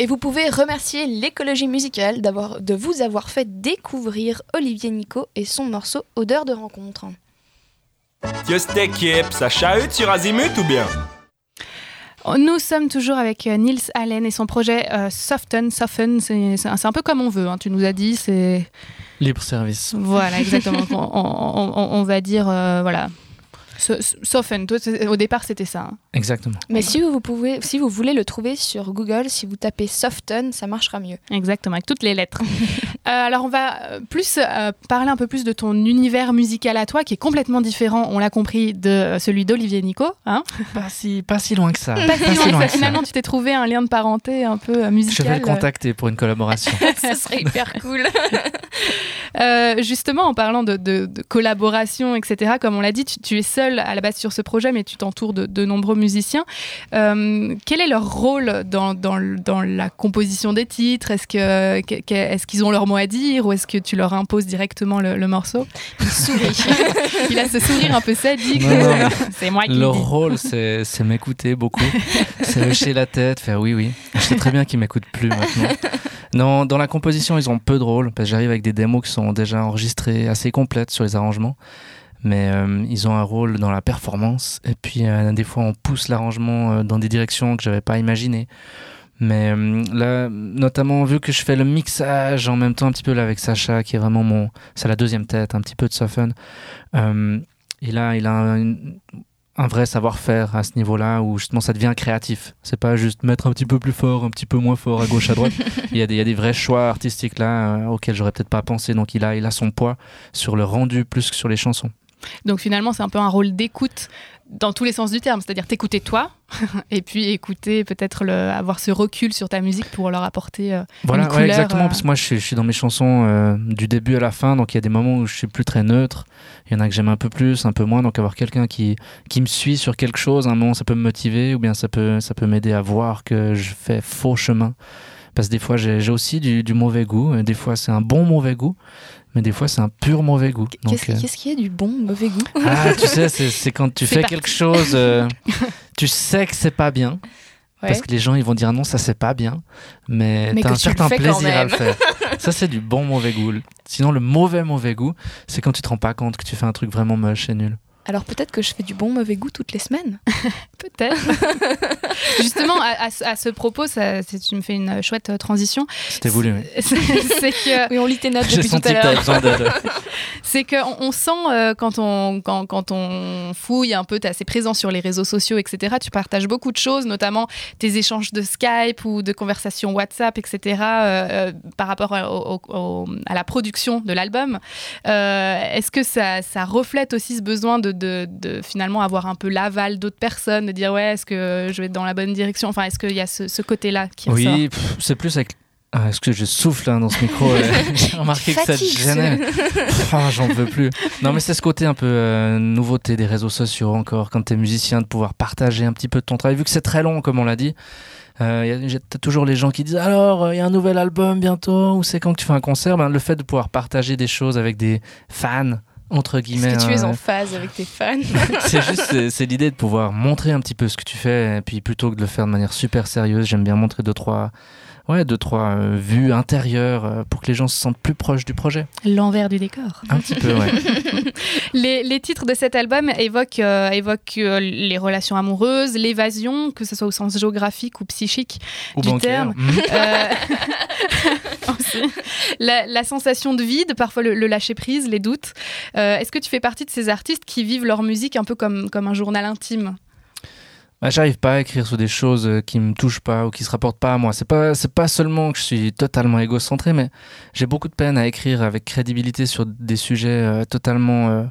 Et vous pouvez remercier l'écologie musicale d'avoir, de vous avoir fait découvrir Olivier Nico et son morceau Odeur de rencontre. Ça chahute sur Azimut ou bien? Nous sommes toujours avec euh, Niels Allen et son projet euh, Soften. Soften, c'est un, c'est un peu comme on veut. hein, tu nous as dit, c'est Libre service. voilà exactement. *laughs* on, on- on- on va dire euh, voilà. C'est- au départ, c'était ça. hein. Exactement. Mais si vous, pouvez, si vous voulez le trouver sur Google, si vous tapez Soften, ça marchera mieux. Exactement, avec toutes les lettres. *laughs* Euh, alors, on va euh, plus euh, parler un peu plus de ton univers musical à toi, qui est complètement différent, on l'a compris, de celui d'Olivier Nico. Hein Pas si, pas si loin que ça. Pas si loin que ça. Finalement, tu t'es trouvé un lien de parenté un peu euh, Je musical. vais le contacter pour une collaboration. *laughs* *laughs* Ce serait hyper cool. Euh, justement, en parlant de, de- de collaboration, etc., comme on l'a dit, tu, tu es seul à la base sur ce projet, mais tu t'entoures de, de nombreux musiciens. Euh, quel est leur rôle dans, dans le- dans la composition des titres? Est-ce que- qu'ils ont leur mot à dire ou est-ce que tu leur imposes directement le, le morceau? Il sourit. *laughs* Il a ce sourire un peu sadique. *laughs* C'est moi qui Leur rôle, c'est c'est m'écouter beaucoup. c'est hocher la tête, faire oui, oui. Je sais très bien qu'ils m'écoutent plus maintenant. Non, dans la composition, ils ont peu de rôle, parce que j'arrive avec des démos qui sont déjà enregistrées assez complètes sur les arrangements. Mais euh, ils ont un rôle dans la performance. Et puis, euh, des fois, on pousse l'arrangement euh, dans des directions que j'avais pas imaginées. Mais là, notamment, vu que je fais le mixage en même temps, un petit peu là avec Sacha, qui est vraiment mon. C'est la deuxième tête, un petit peu de. Euh, il a, il a un, un vrai savoir-faire à ce niveau-là où justement ça devient créatif. C'est pas juste mettre un petit peu plus fort, un petit peu moins fort à gauche, à droite. *laughs* il, y a des, il y a des vrais choix artistiques là euh, auxquels j'aurais peut-être pas pensé. Donc il a, il a son poids sur le rendu plus que sur les chansons. Donc finalement, c'est un peu un rôle d'écoute dans tous les sens du terme, c'est-à-dire t'écouter toi *laughs* et puis écouter peut-être le, avoir ce recul sur ta musique pour leur apporter euh, Voilà, une ouais, couleur. exactement. euh, Parce que moi je suis, je suis dans mes chansons euh, du début à la fin, donc il y a des moments où je suis plus très neutre. Il y en a que j'aime un peu plus, un peu moins. Donc avoir quelqu'un qui, qui me suit sur quelque chose, à un moment ça peut me motiver ou bien ça peut, ça peut m'aider à voir que je fais faux chemin. Parce que des fois j'ai j'ai aussi du, du mauvais goût, et des fois c'est un bon mauvais goût, mais des fois c'est un pur mauvais goût. Qu'est-ce euh, y a du bon, mauvais goût Ah, tu *laughs* sais, c'est c'est quand tu fais parti. quelque chose, euh, *laughs* tu sais que c'est pas bien. Ouais. Parce que les gens ils vont dire non, ça c'est pas bien, mais, Mais un tu certain plaisir à le faire. *laughs* ça c'est du bon mauvais goût. Sinon le mauvais mauvais goût, c'est quand tu te rends pas compte que tu fais un truc vraiment moche et nul. Alors peut-être que je fais du bon, mauvais goût toutes les semaines. *laughs* Peut-être. *laughs* Justement, à, à ce- à ce propos, ça, c'est- tu me fais une chouette euh, transition. C'était voulu. oui. *laughs* C'est que Oui, on lit tes notes depuis tout à l'heure. c'est que on, sent euh, quand on quand, quand on fouille un peu, t'es assez présent sur les réseaux sociaux, etc. Tu partages beaucoup de choses, notamment tes échanges de Skype ou de conversations WhatsApp, etc. euh, euh, par rapport à, au- au- à la production de l'album. Euh, Est-ce que ça, ça reflète aussi ce besoin de, de, de finalement avoir un peu l'aval d'autres personnes, de dire ouais, est-ce que je vais dans la bonne direction? Enfin, est-ce qu'il y a ce, ce côté-là qui ressort? Oui, c'est plus avec. Ah, Est-ce que je souffle hein, dans ce micro? *laughs* Euh, J'ai remarqué que ça te gênait. *laughs* Ah, J'en veux plus. Non, mais c'est ce côté un peu euh, nouveauté des réseaux sociaux encore, quand t'es musicien, de pouvoir partager un petit peu de ton travail, vu que c'est très long, comme on l'a dit. Euh, y a- j'ai- T'as toujours les gens qui disent alors il y a un nouvel album bientôt ou c'est quand que tu fais un concert? Ben, le fait de pouvoir partager des choses avec des fans entre Est-ce guillemets que tu es hein, en phase avec tes fans. *laughs* C'est juste c'est- c'est l'idée de pouvoir montrer un petit peu ce que tu fais et puis plutôt que de le faire de manière super sérieuse j'aime bien montrer deux trois ouais, deux, trois euh, vues intérieures euh, pour que les gens se sentent plus proches du projet. L'envers du décor. Un petit peu, ouais. *laughs* les, les titres de cet album évoquent, euh, évoquent euh, les relations amoureuses, l'évasion, que ce soit au sens géographique ou psychique Ou du bancaire. terme. Aussi. *laughs* la, la sensation de vide, parfois le, le lâcher prise, les doutes. Euh, Est-ce que tu fais partie de ces artistes qui vivent leur musique un peu comme, comme un journal intime? Bah, J'arrive pas à écrire sur des choses euh, qui me touchent pas ou qui se rapportent pas à moi. C'est pas, c'est pas seulement que je suis totalement égocentré, mais j'ai beaucoup de peine à écrire avec crédibilité sur des sujets euh, totalement euh,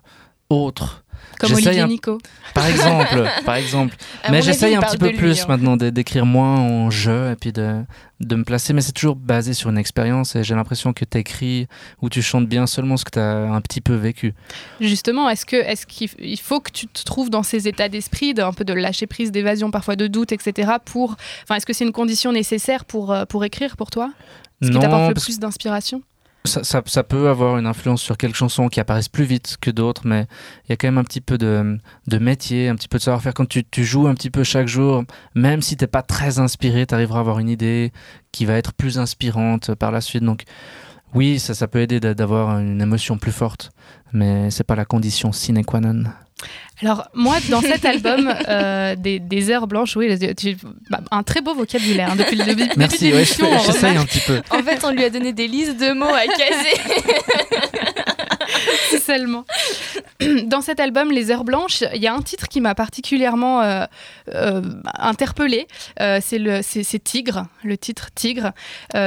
autres. Comme J'essaye Olivier un- Nico. Par exemple, *laughs* par exemple. À Mais j'essaye un petit peu plus hein. maintenant d'é- d'écrire moins en jeu et puis de, de me placer. Mais c'est toujours basé sur une expérience et j'ai l'impression que tu écris ou tu chantes bien seulement ce que tu as un petit peu vécu. Justement, est-ce que est-ce qu'il faut que tu te trouves dans ces états d'esprit, d'un peu de lâcher prise, d'évasion, parfois de doute, etc. Pour, enfin, est-ce que c'est une condition nécessaire pour euh, pour écrire pour toi? Ce qui t'apporte le parce plus d'inspiration? Ça, ça- ça peut avoir une influence sur quelques chansons qui apparaissent plus vite que d'autres, mais il y a quand même un petit peu de, de métier, un petit peu de savoir-faire. Quand tu, tu joues un petit peu chaque jour, même si t'es pas très inspiré, tu arriveras à avoir une idée qui va être plus inspirante par la suite. Donc oui, ça, ça peut aider d'a- d'avoir une émotion plus forte, mais c'est pas la condition sine qua non. Alors moi, dans cet *laughs* album euh, des, des heures blanches, oui, tu- bah, un très beau vocabulaire hein, depuis le début. Merci, de ouais, je- j'essaye remarque un petit peu. En fait, on lui a donné des listes de mots à caser. *laughs* seulement. *clears throat* Dans cet album, Les Heures Blanches, il y a un titre qui m'a particulièrement euh, euh, interpellée. Euh, c'est Tigre, le titre Tigre.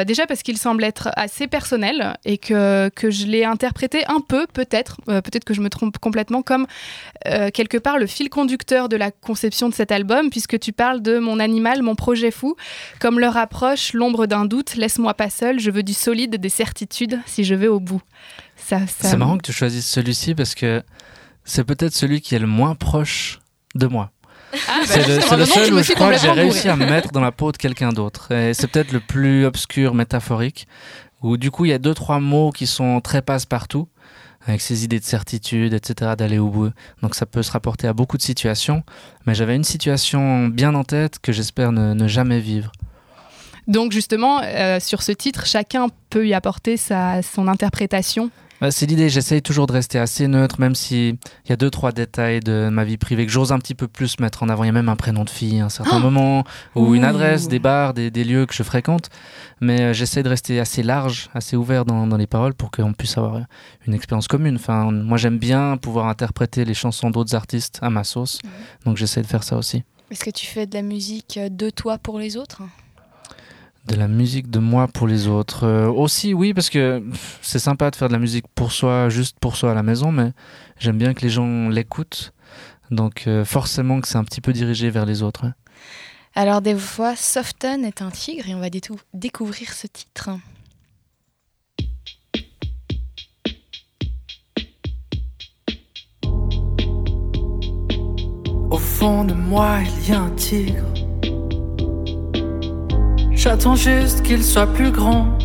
Déjà parce qu'il semble être assez personnel et que, que je l'ai interprété un peu, peut-être, peut-être que je me trompe complètement, comme quelque part le fil conducteur de la conception de cet album, puisque tu parles de mon animal, mon projet fou. Comme leur approche, l'ombre d'un doute, laisse-moi pas seul, je veux du solide, des certitudes, si je vais au bout. Ça, ça- C'est marrant que tu choisisses celui-ci parce que c'est peut-être celui qui est le moins proche de moi. Ah, bah, C'est le, seul me où je crois que j'ai réussi à me mettre dans la peau de quelqu'un d'autre. Et c'est peut-être le plus obscur métaphorique, où du coup il y a deux, trois mots qui sont très passe-partout, avec ces idées de certitude, etc., d'aller au bout. Donc ça peut se rapporter à beaucoup de situations, mais j'avais une situation bien en tête que j'espère ne, ne jamais vivre. Donc justement, euh, sur ce titre, chacun peut y apporter sa, son interprétation. C'est l'idée, j'essaye toujours de rester assez neutre, même s'il y a deux, trois détails de ma vie privée que j'ose un petit peu plus mettre en avant. Il y a même un prénom de fille à un certain Oh moment, ou une adresse, des bars, des, des lieux que je fréquente. Mais euh, j'essaie de rester assez large, assez ouvert dans, dans les paroles pour qu'on puisse avoir une expérience commune. Enfin, moi, j'aime bien pouvoir interpréter les chansons d'autres artistes à ma sauce. Donc j'essaie de faire ça aussi. Est-ce que tu fais de la musique de toi pour les autres? De la musique de moi pour les autres. Euh, aussi, oui, parce que c'est sympa de faire de la musique pour soi, juste pour soi à la maison, mais j'aime bien que les gens l'écoutent. Donc euh, forcément que c'est un petit peu dirigé vers les autres. hein. Alors des fois, Soften est un tigre et on va découvrir ce titre. Au fond de moi, il y a un tigre. J'attends juste qu'il soit plus grand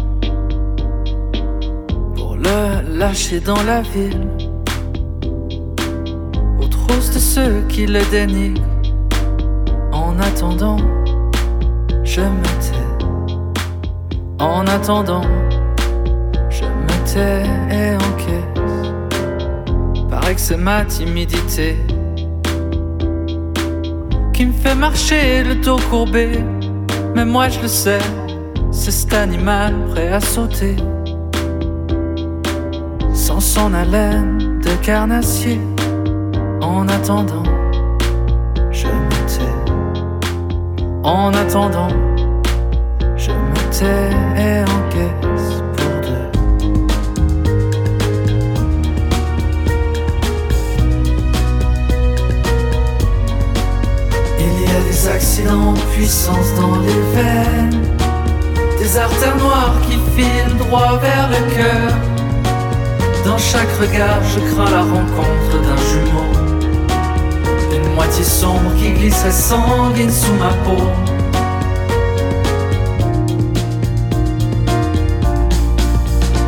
pour le lâcher dans la ville. Aux trousses de ceux qui le dénigrent. En attendant, je me tais. En attendant, je me tais et encaisse. Paraît que c'est ma timidité qui me fait marcher le dos courbé. Mais moi je le sais, c'est cet animal prêt à sauter. Sans son haleine de carnassier. En attendant, je me tais. En attendant, je me tais des accidents de puissance dans les veines, des artères noires qui filent droit vers le cœur. Dans chaque regard, je crains la rencontre d'un jumeau, une moitié sombre qui glisserait sanguine sous ma peau.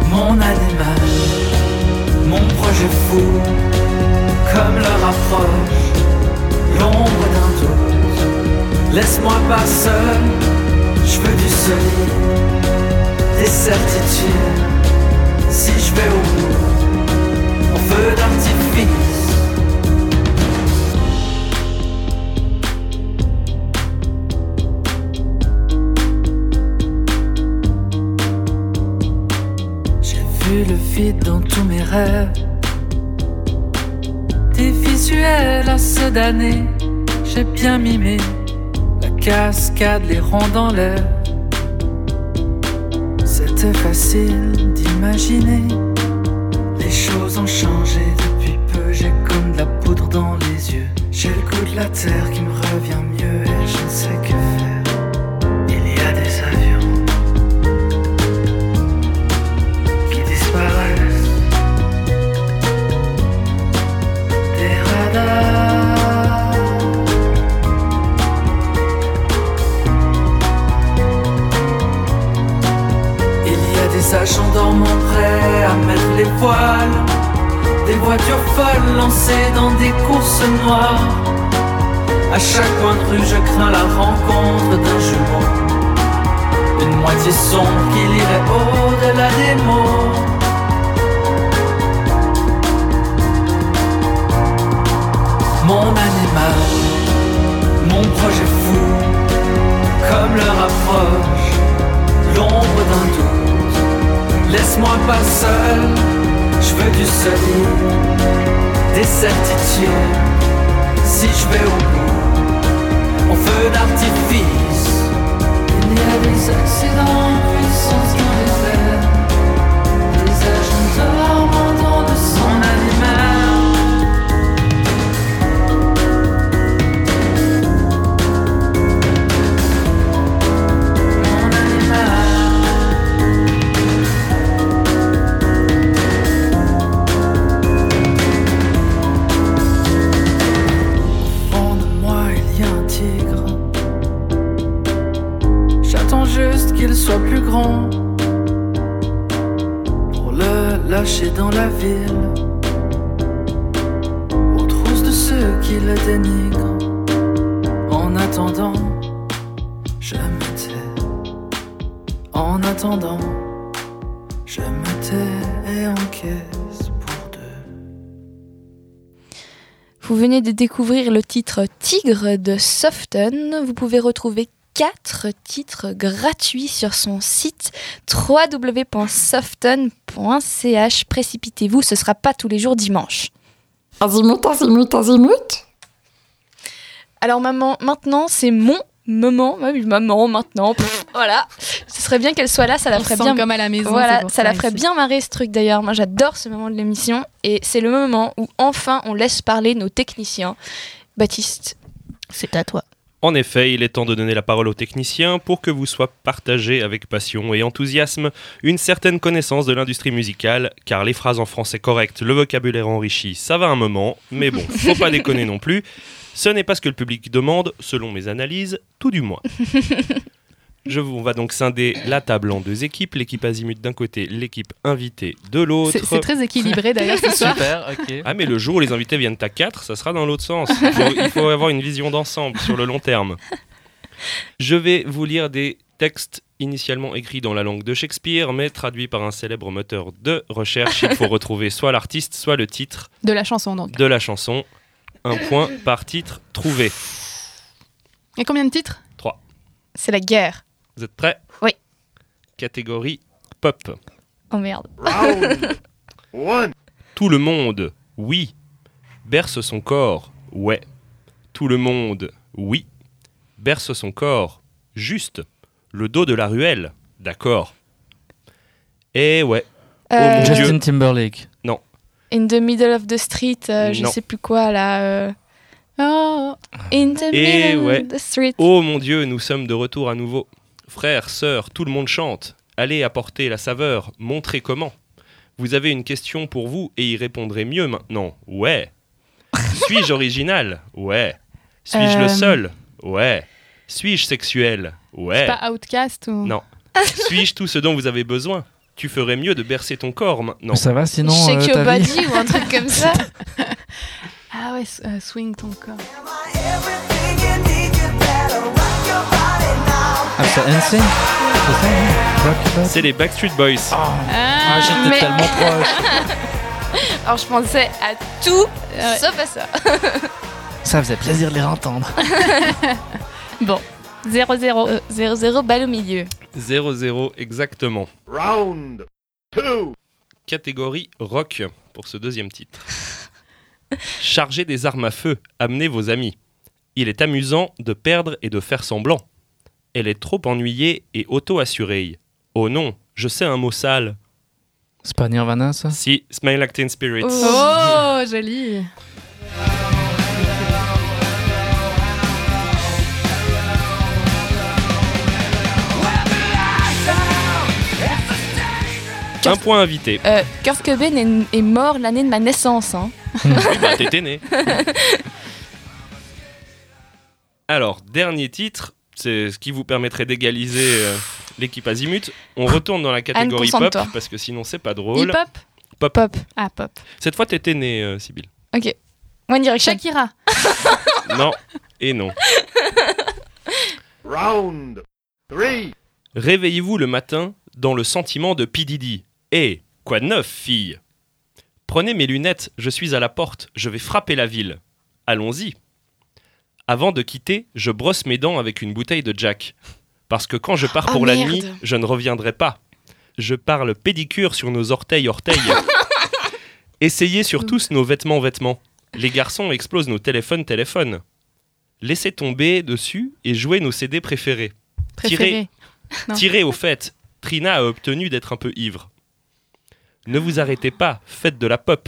Mon animal, mon projet fou, comme leur approche Laisse-moi pas seul, Je veux du solide, des certitudes. Si je vais au bout, en feu d'artifice. J'ai vu le vide dans tous mes rêves. Des visuels à se damner, j'ai bien mimé cascade, les ronds dans l'air. C'était facile d'imaginer. Les choses ont changé depuis peu. J'ai comme de la poudre dans les yeux. J'ai le goût de la terre qui me mettre les voiles. Des voitures folles lancées dans des courses noires. À chaque coin de rue, je crains la rencontre d'un jumeau. Une moitié sombre qui irait au-delà des mots. Mon animal, mon projet fou, comme le rapproche l'ombre d'un doute. Laisse-moi pas seul, je veux du solide, des certitudes. Si je vais au bout, en feu d'artifice, il y a des accidents en puissance découvrir le titre Tigre de Soften. Vous pouvez retrouver quatre titres gratuits sur son site www.soften.ch. Précipitez-vous, ce sera pas tous les jours dimanche. Azimut, azimut, azimut? Alors maman, maintenant c'est mon moment, Ah oui, maman maintenant. pff, voilà, ce serait bien qu'elle soit là, ça la On ferait sent bien. comme à la maison. Voilà, ça la ferait ici. bien marrer ce truc d'ailleurs. Moi j'adore ce moment de l'émission et c'est le moment où enfin on laisse parler nos techniciens. Baptiste, c'est à toi. En effet, il est temps de donner la parole aux techniciens pour que vous soit partagée avec passion et enthousiasme une certaine connaissance de l'industrie musicale, car les phrases en français correctes, le vocabulaire enrichi, ça va un moment, mais bon, faut pas *laughs* déconner non plus. Ce n'est pas ce que le public demande, selon mes analyses, tout du moins. *laughs* Je vous, on va donc scinder la table en deux équipes, l'équipe Azimut d'un côté, l'équipe invitée de l'autre. C'est c'est très équilibré d'ailleurs ce soir. Super, ok. Ah mais le jour où les invités viennent à 4, ça sera dans l'autre sens. Il faut, il faut avoir une vision d'ensemble sur le long terme. Je vais vous lire des textes initialement écrits dans la langue de Shakespeare, mais traduits par un célèbre moteur de recherche. Il faut retrouver soit l'artiste, soit le titre De la chanson donc. de la chanson. Un point par titre trouvé. Et combien de titres? C'est la guerre. Vous êtes prêts? Oui. Catégorie pop. Oh merde. *laughs* Tout le monde, oui. Berce son corps, ouais. Tout le monde, oui. Berce son corps, juste. Le dos de la ruelle, d'accord. Eh ouais. Euh, mon Dieu. Justin Timberlake. In the middle of the street, euh, je sais plus quoi là. euh, Oh, in the Eh middle ouais. of the street. Oh mon Dieu, nous sommes de retour à nouveau. Frères, sœurs, tout le monde chante. Allez apporter la saveur, montrez comment. Vous avez une question pour vous et y répondrez mieux maintenant. Ouais. Suis-je *laughs* original? Ouais. Suis-je Euh. le seul? Ouais. Suis-je sexuel? Ouais. pas Outcast ou? Non. *laughs* Suis-je tout ce dont vous avez besoin? Tu ferais mieux de bercer ton corps maintenant. Ça va sinon Shake euh, your vie body ou un truc comme ça. *laughs* *laughs* Ah ouais, euh, swing ton corps. Ah, c'est NSYNC C'est ça, hein C'est les Backstreet Boys. Ah, j'étais mais- tellement *laughs* proche. Alors je pensais à tout, Ouais. sauf à ça. Ça faisait plaisir de les entendre. Bon, 0-0. Euh, 0-0, balle au milieu. 0-0 exactement. Round two. Catégorie rock pour ce deuxième titre. Chargez des armes à feu, amenez vos amis. Il est amusant de perdre et de faire semblant. Elle est trop ennuyée et auto-assurée. Oh non, je sais un mot sale. C'est pas Nirvana, ça? Si, Smile Like Teen Spirits. Oh, joli. Un point invité. Euh, Kurt Cobain est, est mort l'année de ma naissance. Hein. Oui, bah t'étais né. *laughs* Alors, dernier titre, c'est ce qui vous permettrait d'égaliser euh, l'équipe Azimut. On retourne dans la catégorie pop parce que sinon c'est pas drôle. Hip-hop Pop. Pop. Ah, pop. Cette fois t'étais né, euh, Sybille. Ok. One Direction. Shakira. *laughs* Non et non. Round three. Réveillez-vous le matin dans le sentiment de P. Diddy. Eh, quoi de neuf, fille? Prenez mes lunettes, je suis à la porte, je vais frapper la ville. Allons-y. Avant de quitter, je brosse mes dents avec une bouteille de Jack. Parce que quand je pars Ah, pour la merde. nuit, je ne reviendrai pas. Je parle pédicure sur nos orteils orteils. *laughs* Essayez sur tous nos vêtements vêtements. Les garçons explosent nos téléphones téléphones. Laissez tomber dessus et jouez nos CD préférés. Préféré. Non. Tirez au fait, Trina a obtenu d'être un peu ivre. Ne vous arrêtez pas, faites de la pop.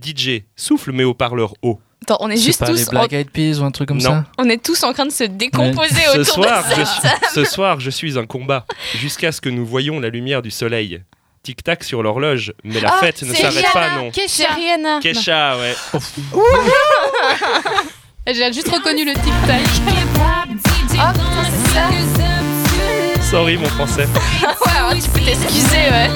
DJ, souffle mes haut-parleurs haut. Attends, on est juste pas les tous, en, Black Eyed Peas ou un truc comme Non. ça on est tous en train de se décomposer Ce autour soir, de je suis, ce soir, je suis un combat, jusqu'à ce que nous voyions la lumière du soleil. Tic-tac sur l'horloge, mais la Ah, fête ne s'arrête pas, non. Kesha. Rihanna. Kesha, ouais. J'ai juste reconnu le tic-tac. Ah, putain, c'est ça. Sorry, mon français. *laughs* Ouais, alors tu peux t'excuser, ouais.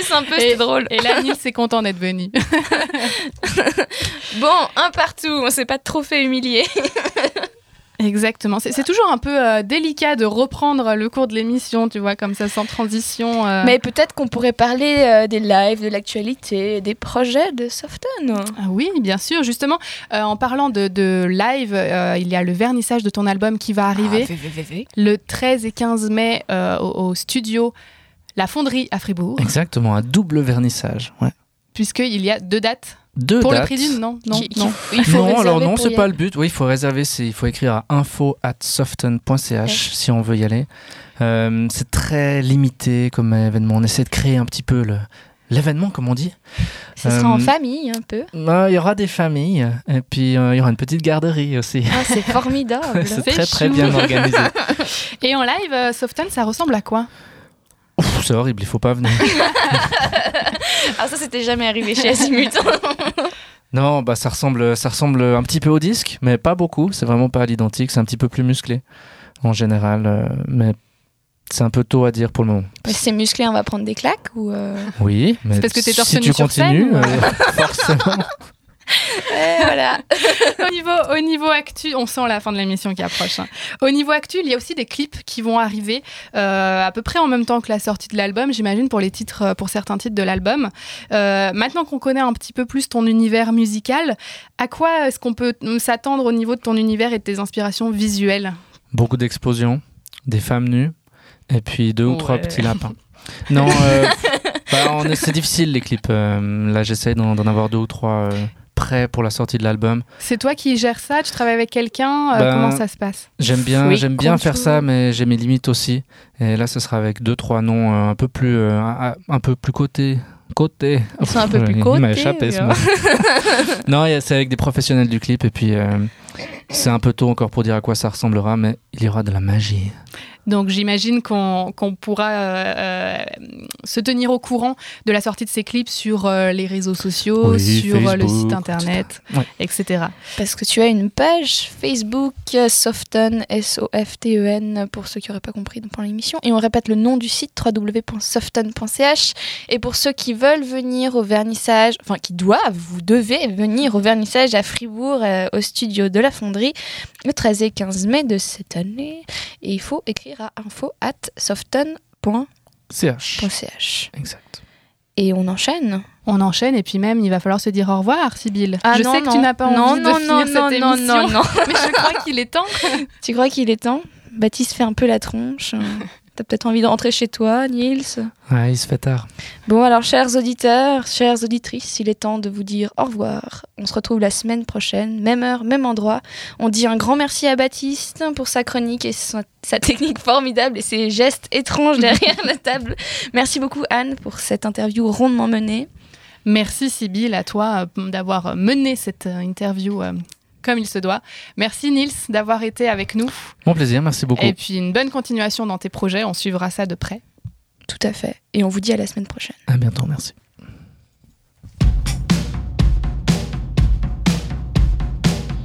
C'est un peu Et- drôle. Et là, Nils est content d'être venu. *laughs* Bon, un partout. On s'est pas trop fait humilier. Exactement. C'est toujours un peu euh, délicat de reprendre le cours de l'émission, tu vois, comme ça, sans transition. euh. Mais peut-être qu'on pourrait parler euh, des lives, de l'actualité, des projets de Softon. Ah oui, bien sûr. Justement, euh, en parlant de, de live, euh, il y a le vernissage de ton album qui va arriver le 13 et 15 mai euh, au, au studio La Fonderie à Fribourg, Exactement, un double vernissage. Ouais. puisqu'il y a deux dates. Deux Pour le dates. prix d'une, non Non, Qui- qui- non. Il faut non, alors non, c'est pas le but. Oui, il faut réserver, il faut écrire à info at soften.ch si on veut y aller. Euh, c'est très limité comme événement. On essaie de créer un petit peu le- l'événement, comme on dit. Ce sera en Euh, famille un peu. Il y aura des familles et puis euh, il y aura une petite garderie aussi. Ah, c'est *laughs* formidable. c'est très très chou. bien organisé. *laughs* Et en live, euh, Soften, ça ressemble à quoi? Ouf, c'est horrible, il faut pas venir. *laughs* *laughs* Ah, ça, c'était jamais arrivé chez Azimut. *laughs* Non, bah ça ressemble, ça ressemble un petit peu au disque, mais pas beaucoup. C'est vraiment pas à l'identique. C'est un petit peu plus musclé en général, euh, mais c'est un peu tôt à dire pour le moment. Mais c'est musclé, on va prendre des claques ou. euh, Oui, mais parce que t'es torse si nu tu sur continues, scène, euh, *laughs* forcément. Et voilà. *laughs* au, niveau, au niveau actu, on sent la fin de l'émission qui approche. hein. Au niveau actu, il y a aussi des clips qui vont arriver euh, à peu près en même temps que la sortie de l'album, j'imagine, pour les titres, euh, pour certains titres de l'album. Euh, maintenant qu'on connaît un petit peu plus ton univers musical, à quoi est-ce qu'on peut s'attendre au niveau de ton univers et de tes inspirations visuelles? Beaucoup d'explosions, des femmes nues, et puis deux ou trois petits lapins. *laughs* Non, euh, bah, c'est difficile les clips. Euh, là, j'essaie d'en d'en avoir deux ou trois prêts pour la sortie de l'album. C'est toi qui gères ça? Tu travailles avec quelqu'un? Euh, Ben, Comment ça se passe? J'aime bien, j'aime bien faire ça, mais j'ai mes limites aussi. Et là, ce sera avec deux, trois noms euh, un peu plus, euh, un, un peu plus côté. Côté. Ils sont un *laughs* peu plus il côté. m'a échappé ce mot. hein. *laughs* non, il c'est avec des professionnels du clip et puis euh, c'est un peu tôt encore pour dire à quoi ça ressemblera, mais il y aura de la magie. Donc j'imagine qu'on qu'on pourra euh, euh, se tenir au courant de la sortie de ces clips sur euh, les réseaux sociaux, Oui, sur le Facebook, site internet, Ouais. etc. Parce que tu as une page Facebook Soften, S-O-F-T-E-N, pour ceux qui n'auraient pas compris pendant l'émission. Et on répète le nom du site, www.soften.ch. Et pour ceux qui veulent venir au vernissage, enfin qui doivent, vous devez venir au vernissage à Fribourg, euh, au studio de la Le 13 et 15 mai de cette année. Et il faut écrire à info at soften.ch. CH. Exact. Et on enchaîne. On enchaîne et puis même il va falloir se dire au revoir, Sybille. Ah je non, sais que non. tu n'as pas Non, envie non, de finir non, cette non, non, émission, non, non. *laughs* mais je crois qu'il est temps. *laughs* Tu crois qu'il est temps? Baptiste fait un peu la tronche. *laughs* T'as peut-être envie de rentrer chez toi, Niels Ouais, il se fait tard. Bon, alors, chers auditeurs, chères auditrices, il est temps de vous dire au revoir. On se retrouve la semaine prochaine, même heure, même endroit. On dit un grand merci à Baptiste pour sa chronique et sa, sa technique formidable et ses gestes étranges derrière la table. Merci beaucoup, Anne, pour cette interview rondement menée. Merci Sybille à toi euh, d'avoir mené cette euh, interview euh, comme il se doit. Merci Nils d'avoir été avec nous. Mon plaisir, merci beaucoup. Et puis une bonne continuation dans tes projets, on suivra ça de près. Tout à fait. Et on vous dit à la semaine prochaine. À bientôt, merci.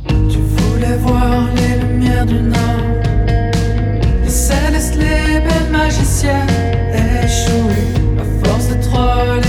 Tu voulais voir les lumières du nord Les célestes, les belles magiciennes Échouées à force de trop